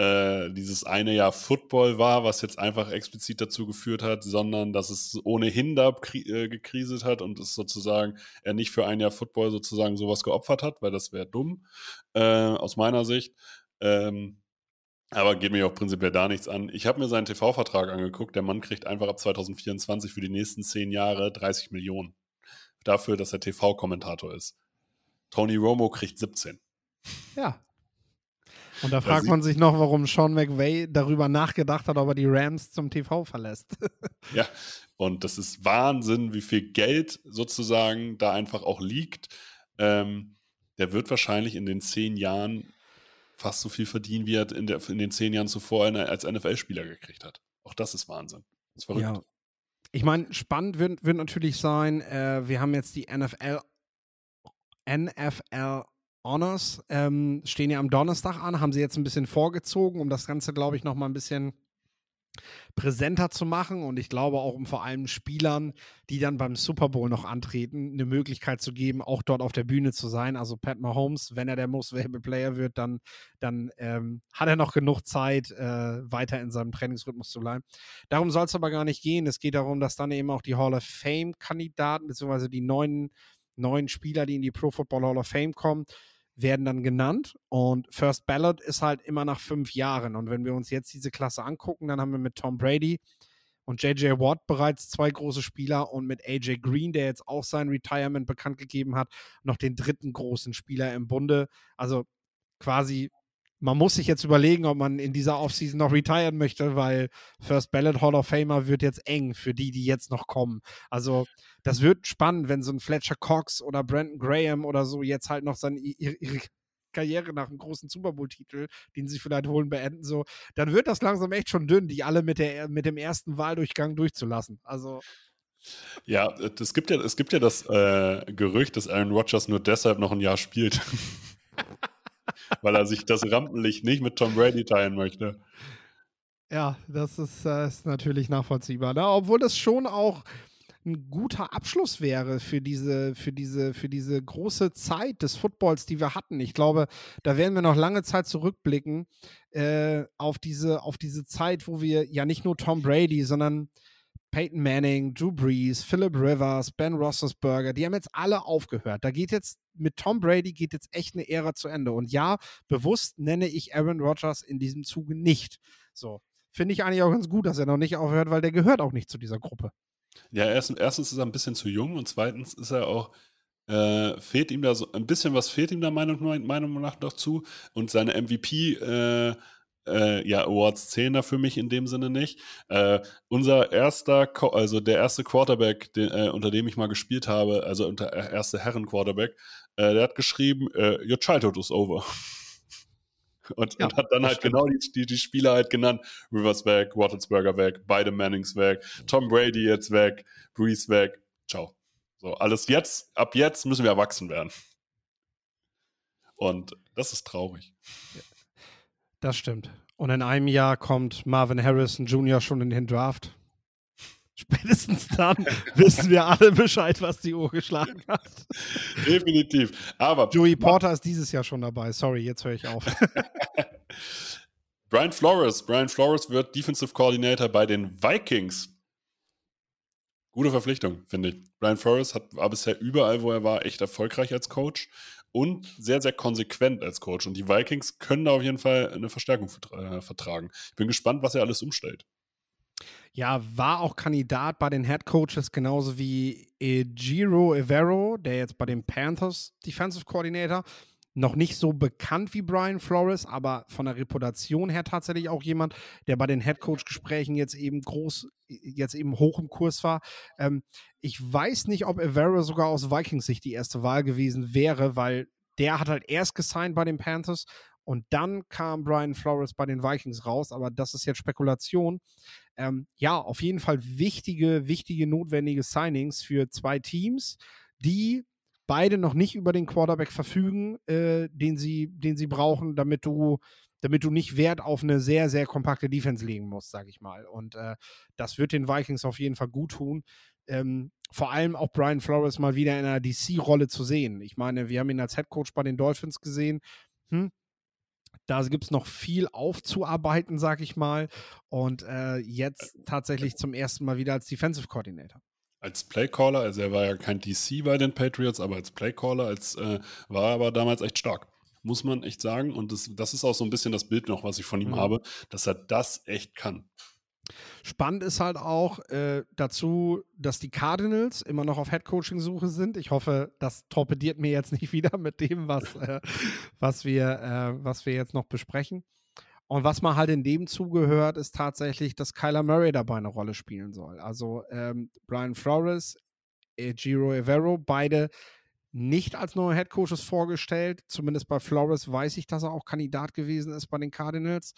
äh, dieses eine Jahr Football war, was jetzt einfach explizit dazu geführt hat, sondern dass es ohnehin da äh, gekriselt hat und es sozusagen er nicht für ein Jahr Football sozusagen sowas geopfert hat, weil das wäre dumm äh, aus meiner Sicht. Ähm, aber geht mir auch prinzipiell da nichts an. Ich habe mir seinen TV-Vertrag angeguckt. Der Mann kriegt einfach ab 2024 für die nächsten zehn Jahre 30 Millionen. Dafür, dass er TV-Kommentator ist. Tony Romo kriegt 17. Ja. Und da fragt man sich noch, warum Sean McVay darüber nachgedacht hat, ob er die Rams zum TV verlässt. ja, und das ist Wahnsinn, wie viel Geld sozusagen da einfach auch liegt. Ähm, der wird wahrscheinlich in den zehn Jahren fast so viel verdienen, wie er in, der, in den zehn Jahren zuvor eine, als NFL-Spieler gekriegt hat. Auch das ist Wahnsinn. Das ist verrückt. Ja. Ich meine, spannend wird, wird natürlich sein, äh, wir haben jetzt die NFL, NFL Honors, ähm, stehen ja am Donnerstag an, haben sie jetzt ein bisschen vorgezogen, um das Ganze, glaube ich, nochmal ein bisschen präsenter zu machen und ich glaube auch, um vor allem Spielern, die dann beim Super Bowl noch antreten, eine Möglichkeit zu geben, auch dort auf der Bühne zu sein. Also Pat Mahomes, wenn er der Most Valuable Player wird, dann, dann ähm, hat er noch genug Zeit, äh, weiter in seinem Trainingsrhythmus zu bleiben. Darum soll es aber gar nicht gehen. Es geht darum, dass dann eben auch die Hall of Fame-Kandidaten, beziehungsweise die neuen, neuen Spieler, die in die Pro Football Hall of Fame kommen, werden dann genannt und First Ballot ist halt immer nach fünf Jahren. Und wenn wir uns jetzt diese Klasse angucken, dann haben wir mit Tom Brady und JJ Watt bereits zwei große Spieler und mit AJ Green, der jetzt auch sein Retirement bekannt gegeben hat, noch den dritten großen Spieler im Bunde. Also quasi man muss sich jetzt überlegen, ob man in dieser Offseason noch retiren möchte, weil First Ballot Hall of Famer wird jetzt eng für die, die jetzt noch kommen. Also das wird spannend, wenn so ein Fletcher Cox oder Brandon Graham oder so jetzt halt noch sein, ihre, Karriere nach einem großen Super Bowl-Titel, den sie vielleicht holen, beenden, so, dann wird das langsam echt schon dünn, die alle mit, der, mit dem ersten Wahldurchgang durchzulassen. Also. Ja, es gibt ja, es gibt ja das äh, Gerücht, dass Aaron Rodgers nur deshalb noch ein Jahr spielt. Weil er sich das Rampenlicht nicht mit Tom Brady teilen möchte. Ja, das ist, äh, ist natürlich nachvollziehbar. Ne? Obwohl das schon auch ein guter Abschluss wäre für diese, für diese, für diese große Zeit des Footballs, die wir hatten. Ich glaube, da werden wir noch lange Zeit zurückblicken äh, auf, diese, auf diese Zeit, wo wir ja nicht nur Tom Brady, sondern Peyton Manning, Drew Brees, Philip Rivers, Ben Roethlisberger, die haben jetzt alle aufgehört. Da geht jetzt mit Tom Brady geht jetzt echt eine Ära zu Ende. Und ja, bewusst nenne ich Aaron Rodgers in diesem Zuge nicht. So finde ich eigentlich auch ganz gut, dass er noch nicht aufhört, weil der gehört auch nicht zu dieser Gruppe. Ja, erstens, erstens ist er ein bisschen zu jung und zweitens ist er auch äh, fehlt ihm da so ein bisschen was fehlt ihm da Meinung, Meinung nach noch zu und seine MVP äh, äh, ja, Awards zählen da für mich in dem Sinne nicht. Äh, unser erster, also der erste Quarterback, den, äh, unter dem ich mal gespielt habe, also unter äh, erste Herren Quarterback, äh, der hat geschrieben, äh, Your childhood is over. Und, ja, und, hat dann halt stimmt. genau die, die, die Spieler halt genannt. Rivers weg, Wattelsberger weg, beide Mannings weg, Tom Brady jetzt weg, Breeze weg. Ciao. So, alles jetzt, ab jetzt müssen wir erwachsen werden. Und das ist traurig. Ja. Das stimmt. Und in einem Jahr kommt Marvin Harrison Jr. schon in den Draft. Spätestens dann wissen wir alle Bescheid, was die Uhr geschlagen hat. Definitiv. Aber Joey Porter ist dieses Jahr schon dabei. Sorry, jetzt höre ich auf. Brian Flores. Brian Flores wird Defensive Coordinator bei den Vikings. Gute Verpflichtung, finde ich. Brian Flores hat, war bisher überall, wo er war, echt erfolgreich als Coach und sehr, sehr konsequent als Coach. Und die Vikings können da auf jeden Fall eine Verstärkung äh, vertragen. Ich bin gespannt, was er alles umstellt. Ja, war auch Kandidat bei den Head Coaches, genauso wie Giro Evero, der jetzt bei den Panthers Defensive Coordinator noch nicht so bekannt wie Brian Flores, aber von der Reputation her tatsächlich auch jemand, der bei den Headcoach-Gesprächen jetzt eben groß, jetzt eben hoch im Kurs war. Ähm, ich weiß nicht, ob Evera sogar aus Vikings Sicht die erste Wahl gewesen wäre, weil der hat halt erst gesigned bei den Panthers und dann kam Brian Flores bei den Vikings raus, aber das ist jetzt Spekulation. Ähm, ja, auf jeden Fall wichtige, wichtige, notwendige Signings für zwei Teams, die beide noch nicht über den Quarterback verfügen, äh, den, sie, den sie brauchen, damit du, damit du nicht Wert auf eine sehr, sehr kompakte Defense legen musst, sage ich mal. Und äh, das wird den Vikings auf jeden Fall gut tun. Ähm, vor allem auch Brian Flores mal wieder in einer DC-Rolle zu sehen. Ich meine, wir haben ihn als Head Coach bei den Dolphins gesehen. Hm, da gibt es noch viel aufzuarbeiten, sag ich mal. Und äh, jetzt tatsächlich zum ersten Mal wieder als Defensive Coordinator als Playcaller, also er war ja kein DC bei den Patriots, aber als Playcaller als, äh, war er aber damals echt stark. Muss man echt sagen. Und das, das ist auch so ein bisschen das Bild noch, was ich von ihm mhm. habe, dass er das echt kann. Spannend ist halt auch äh, dazu, dass die Cardinals immer noch auf Headcoaching-Suche sind. Ich hoffe, das torpediert mir jetzt nicht wieder mit dem, was, äh, was, wir, äh, was wir jetzt noch besprechen. Und was man halt in dem zugehört, ist tatsächlich, dass Kyler Murray dabei eine Rolle spielen soll. Also ähm, Brian Flores, äh, Giro Evero, beide nicht als neue Head Coaches vorgestellt. Zumindest bei Flores weiß ich, dass er auch Kandidat gewesen ist bei den Cardinals.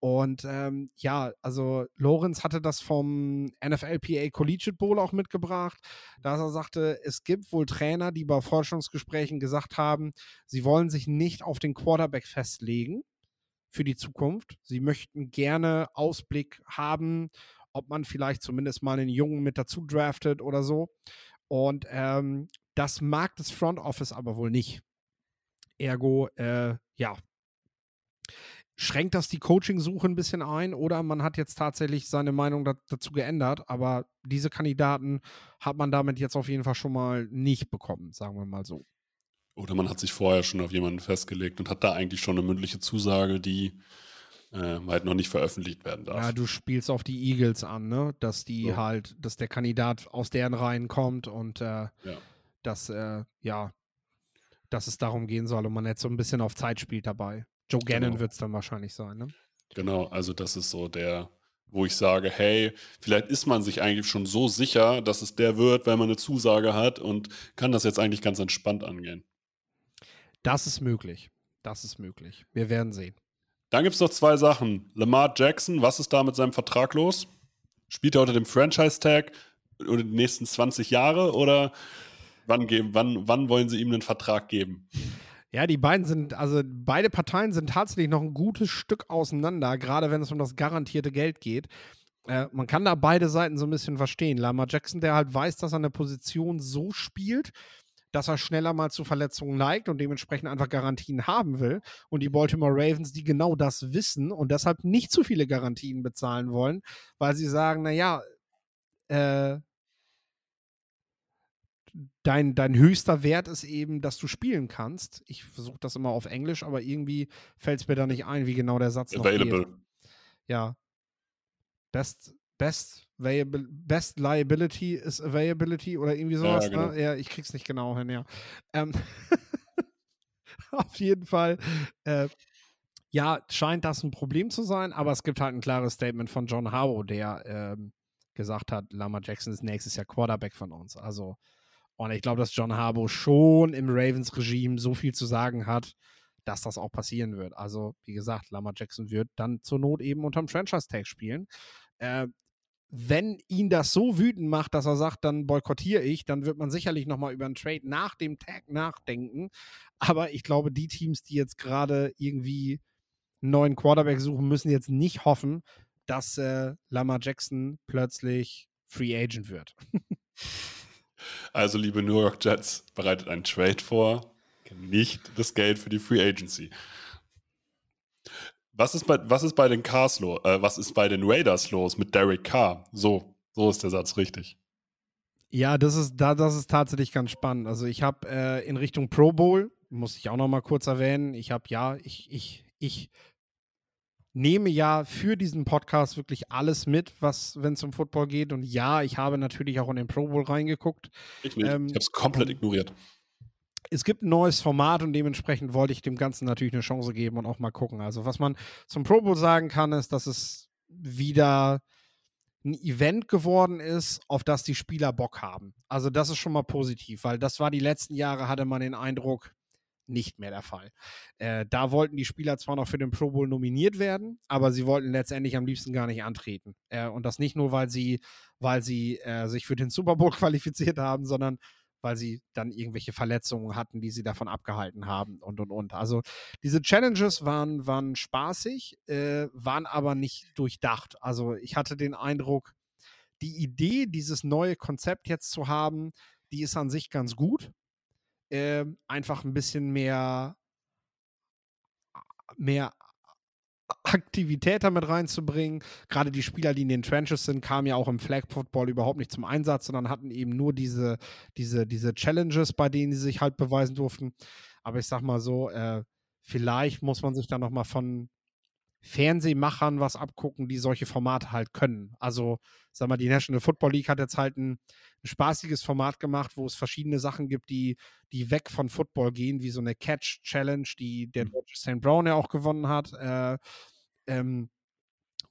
Und ähm, ja, also Lorenz hatte das vom NFLPA Collegiate Bowl auch mitgebracht, dass er sagte, es gibt wohl Trainer, die bei Forschungsgesprächen gesagt haben, sie wollen sich nicht auf den Quarterback festlegen für die Zukunft. Sie möchten gerne Ausblick haben, ob man vielleicht zumindest mal einen Jungen mit dazu draftet oder so. Und ähm, das mag das Front Office aber wohl nicht. Ergo, äh, ja, schränkt das die Coaching-Suche ein bisschen ein oder man hat jetzt tatsächlich seine Meinung da, dazu geändert, aber diese Kandidaten hat man damit jetzt auf jeden Fall schon mal nicht bekommen, sagen wir mal so. Oder man hat sich vorher schon auf jemanden festgelegt und hat da eigentlich schon eine mündliche Zusage, die äh, halt noch nicht veröffentlicht werden darf. Ja, du spielst auf die Eagles an, ne? Dass die so. halt, dass der Kandidat aus deren Reihen kommt und äh, ja. dass, äh, ja, dass es darum gehen soll und man jetzt so ein bisschen auf Zeit spielt dabei. Joe Gannon genau. wird es dann wahrscheinlich sein, ne? Genau, also das ist so der, wo ich sage, hey, vielleicht ist man sich eigentlich schon so sicher, dass es der wird, weil man eine Zusage hat und kann das jetzt eigentlich ganz entspannt angehen. Das ist möglich. das ist möglich. Wir werden sehen. Dann gibt es noch zwei Sachen. Lamar Jackson, was ist da mit seinem Vertrag los? Spielt er unter dem Franchise-Tag oder die nächsten 20 Jahre oder wann, geben, wann, wann wollen sie ihm einen Vertrag geben? Ja, die beiden sind, also beide Parteien sind tatsächlich noch ein gutes Stück auseinander, gerade wenn es um das garantierte Geld geht. Äh, man kann da beide Seiten so ein bisschen verstehen. Lama Jackson, der halt weiß, dass er eine Position so spielt, dass er schneller mal zu Verletzungen neigt und dementsprechend einfach Garantien haben will. Und die Baltimore Ravens, die genau das wissen und deshalb nicht zu viele Garantien bezahlen wollen, weil sie sagen, naja, äh, dein, dein höchster Wert ist eben, dass du spielen kannst. Ich versuche das immer auf Englisch, aber irgendwie fällt es mir da nicht ein, wie genau der Satz Available. noch geht. Ja. Best, best, best Liability is Availability oder irgendwie sowas. Ja, ne? genau. ne? ja ich krieg's nicht genau hin, ja. Ähm auf jeden Fall. Äh, ja, scheint das ein Problem zu sein, aber es gibt halt ein klares Statement von John Harrow, der ähm, gesagt hat, Lama Jackson ist nächstes Jahr Quarterback von uns. Also und ich glaube, dass John Harbaugh schon im Ravens-Regime so viel zu sagen hat, dass das auch passieren wird. Also, wie gesagt, Lamar Jackson wird dann zur Not eben unterm Franchise-Tag spielen. Äh, wenn ihn das so wütend macht, dass er sagt, dann boykottiere ich, dann wird man sicherlich nochmal über einen Trade nach dem Tag nachdenken. Aber ich glaube, die Teams, die jetzt gerade irgendwie einen neuen Quarterback suchen, müssen jetzt nicht hoffen, dass äh, Lamar Jackson plötzlich Free Agent wird. Also, liebe New York Jets, bereitet einen Trade vor, nicht das Geld für die Free Agency. Was ist bei, was ist bei den Cars los? Äh, was ist bei den Raiders los mit Derek Carr? So, so ist der Satz richtig. Ja, das ist, da, das ist tatsächlich ganz spannend. Also ich habe äh, in Richtung Pro Bowl, muss ich auch noch mal kurz erwähnen, ich habe ja, ich, ich, ich nehme ja für diesen Podcast wirklich alles mit, was, wenn es um Football geht. Und ja, ich habe natürlich auch in den Pro Bowl reingeguckt. Ich. Ähm, ich habe es komplett ignoriert. Es gibt ein neues Format und dementsprechend wollte ich dem Ganzen natürlich eine Chance geben und auch mal gucken. Also, was man zum Pro Bowl sagen kann, ist, dass es wieder ein Event geworden ist, auf das die Spieler Bock haben. Also, das ist schon mal positiv, weil das war die letzten Jahre, hatte man den Eindruck, nicht mehr der Fall. Äh, da wollten die Spieler zwar noch für den Pro Bowl nominiert werden, aber sie wollten letztendlich am liebsten gar nicht antreten. Äh, und das nicht nur, weil sie, weil sie äh, sich für den Super Bowl qualifiziert haben, sondern weil sie dann irgendwelche Verletzungen hatten, die sie davon abgehalten haben und und und. Also diese Challenges waren, waren spaßig, äh, waren aber nicht durchdacht. Also ich hatte den Eindruck, die Idee, dieses neue Konzept jetzt zu haben, die ist an sich ganz gut äh, einfach ein bisschen mehr, mehr Aktivität damit reinzubringen. Gerade die Spieler, die in den Trenches sind, kamen ja auch im Flag Football überhaupt nicht zum Einsatz, sondern hatten eben nur diese, diese, diese Challenges, bei denen sie sich halt beweisen durften. Aber ich sag mal so, äh, vielleicht muss man sich da nochmal von Fernsehmachern was abgucken, die solche Formate halt können. Also, sag mal, die National Football League hat jetzt halt ein, ein spaßiges Format gemacht, wo es verschiedene Sachen gibt, die, die weg von Football gehen, wie so eine Catch-Challenge, die der mhm. deutsche St. Brown ja auch gewonnen hat. Äh, ähm,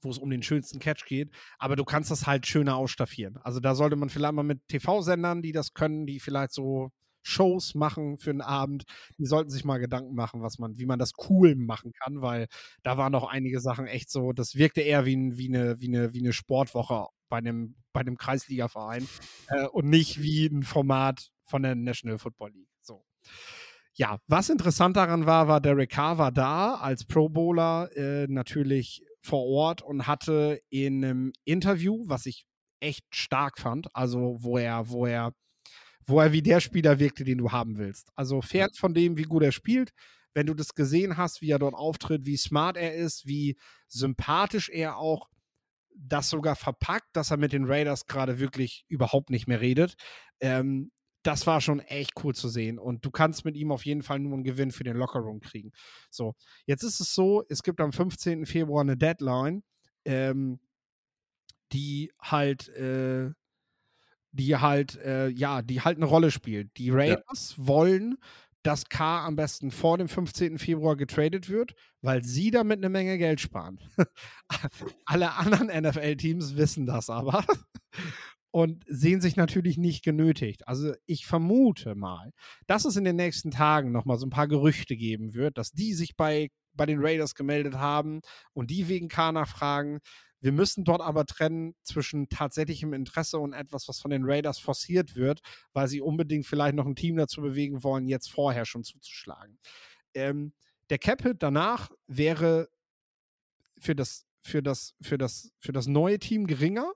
wo es um den schönsten Catch geht. Aber du kannst das halt schöner ausstaffieren. Also da sollte man vielleicht mal mit TV-Sendern, die das können, die vielleicht so Shows machen für einen Abend. Die sollten sich mal Gedanken machen, was man, wie man das cool machen kann, weil da waren noch einige Sachen echt so, das wirkte eher wie, wie, eine, wie, eine, wie eine Sportwoche bei einem, bei einem Kreisliga-Verein äh, und nicht wie ein Format von der National Football League. So. Ja, was interessant daran war, war Derek Carr war da als Pro Bowler äh, natürlich vor Ort und hatte in einem Interview, was ich echt stark fand, also wo er, wo er wo er wie der Spieler wirkte, den du haben willst. Also fährt von dem, wie gut er spielt. Wenn du das gesehen hast, wie er dort auftritt, wie smart er ist, wie sympathisch er auch das sogar verpackt, dass er mit den Raiders gerade wirklich überhaupt nicht mehr redet. Ähm, das war schon echt cool zu sehen. Und du kannst mit ihm auf jeden Fall nur einen Gewinn für den Lockerroom kriegen. So, jetzt ist es so, es gibt am 15. Februar eine Deadline, ähm, die halt äh, die halt, äh, ja, die halt eine Rolle spielt. Die Raiders ja. wollen, dass K am besten vor dem 15. Februar getradet wird, weil sie damit eine Menge Geld sparen. Alle anderen NFL-Teams wissen das aber. und sehen sich natürlich nicht genötigt. Also ich vermute mal, dass es in den nächsten Tagen nochmal so ein paar Gerüchte geben wird, dass die sich bei, bei den Raiders gemeldet haben und die wegen K nachfragen. Wir müssen dort aber trennen zwischen tatsächlichem Interesse und etwas, was von den Raiders forciert wird, weil sie unbedingt vielleicht noch ein Team dazu bewegen wollen, jetzt vorher schon zuzuschlagen. Ähm, der Cap-Hit danach wäre für das, für, das, für, das, für das neue Team geringer.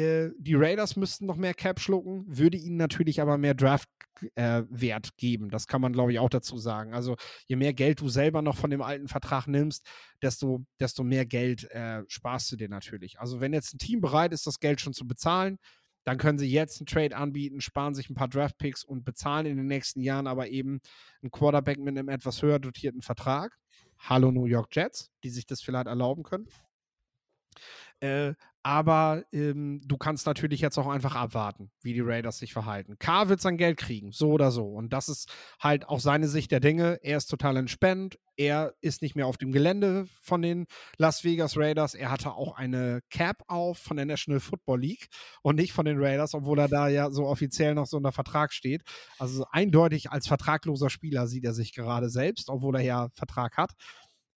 Äh, die Raiders müssten noch mehr Cap schlucken, würde ihnen natürlich aber mehr Draft-Wert äh, geben. Das kann man, glaube ich, auch dazu sagen. Also je mehr Geld du selber noch von dem alten Vertrag nimmst, desto, desto mehr Geld äh, sparst du dir natürlich. Also wenn jetzt ein Team bereit ist, das Geld schon zu bezahlen, dann können sie jetzt einen Trade anbieten, sparen sich ein paar Draft-Picks und bezahlen in den nächsten Jahren aber eben einen Quarterback mit einem etwas höher dotierten Vertrag. Hallo New York Jets, die sich das vielleicht erlauben können. Äh, aber ähm, du kannst natürlich jetzt auch einfach abwarten, wie die Raiders sich verhalten. K wird sein Geld kriegen, so oder so. Und das ist halt auch seine Sicht der Dinge. Er ist total entspannt. Er ist nicht mehr auf dem Gelände von den Las Vegas Raiders. Er hatte auch eine Cap auf von der National Football League und nicht von den Raiders, obwohl er da ja so offiziell noch so unter Vertrag steht. Also eindeutig als vertragloser Spieler sieht er sich gerade selbst, obwohl er ja Vertrag hat.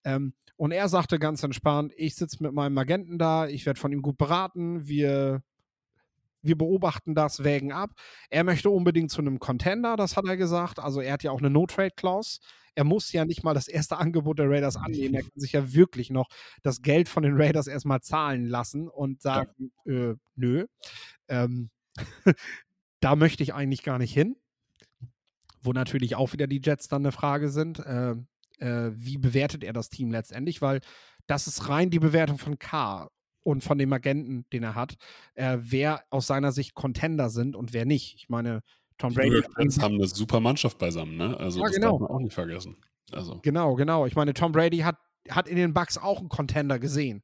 Ähm, und er sagte ganz entspannt, ich sitze mit meinem Agenten da, ich werde von ihm gut beraten, wir, wir beobachten das, wägen ab. Er möchte unbedingt zu einem Contender, das hat er gesagt. Also er hat ja auch eine No-Trade-Clause. Er muss ja nicht mal das erste Angebot der Raiders annehmen. Er kann sich ja wirklich noch das Geld von den Raiders erstmal zahlen lassen und sagen, ja. äh, nö. Ähm, da möchte ich eigentlich gar nicht hin. Wo natürlich auch wieder die Jets dann eine Frage sind. Äh, äh, wie bewertet er das Team letztendlich, weil das ist rein die Bewertung von K und von dem Agenten, den er hat, äh, wer aus seiner Sicht Contender sind und wer nicht. Ich meine, Tom Brady. Die haben eine super Mannschaft beisammen, ne? Also ja, das genau. darf man auch nicht vergessen. Also. Genau, genau. Ich meine, Tom Brady hat, hat in den Bucks auch einen Contender gesehen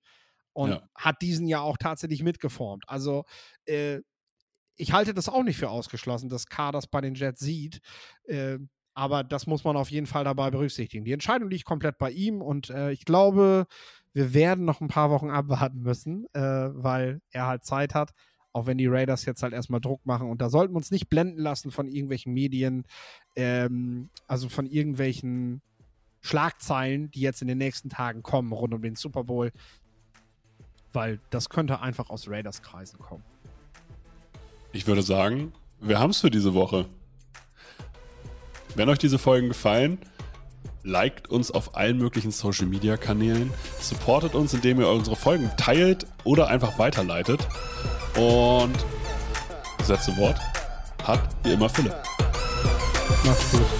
und ja. hat diesen ja auch tatsächlich mitgeformt. Also äh, ich halte das auch nicht für ausgeschlossen, dass K das bei den Jets sieht. Äh, aber das muss man auf jeden Fall dabei berücksichtigen. Die Entscheidung liegt komplett bei ihm und äh, ich glaube, wir werden noch ein paar Wochen abwarten müssen, äh, weil er halt Zeit hat. Auch wenn die Raiders jetzt halt erstmal Druck machen. Und da sollten wir uns nicht blenden lassen von irgendwelchen Medien, ähm, also von irgendwelchen Schlagzeilen, die jetzt in den nächsten Tagen kommen rund um den Super Bowl. Weil das könnte einfach aus Raiders-Kreisen kommen. Ich würde sagen, wir haben es für diese Woche. Wenn euch diese Folgen gefallen, liked uns auf allen möglichen Social Media Kanälen, supportet uns, indem ihr unsere Folgen teilt oder einfach weiterleitet. Und das letzte Wort hat wie immer Philipp. Macht's gut.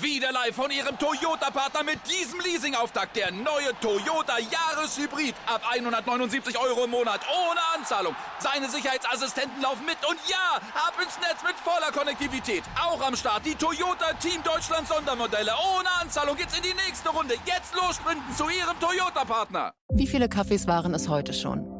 Wieder live von Ihrem Toyota-Partner mit diesem Leasing-Auftakt. Der neue Toyota Jahreshybrid. Ab 179 Euro im Monat. Ohne Anzahlung. Seine Sicherheitsassistenten laufen mit. Und ja, ab ins Netz mit voller Konnektivität. Auch am Start die Toyota Team Deutschland Sondermodelle. Ohne Anzahlung geht's in die nächste Runde. Jetzt los zu Ihrem Toyota-Partner. Wie viele Kaffees waren es heute schon?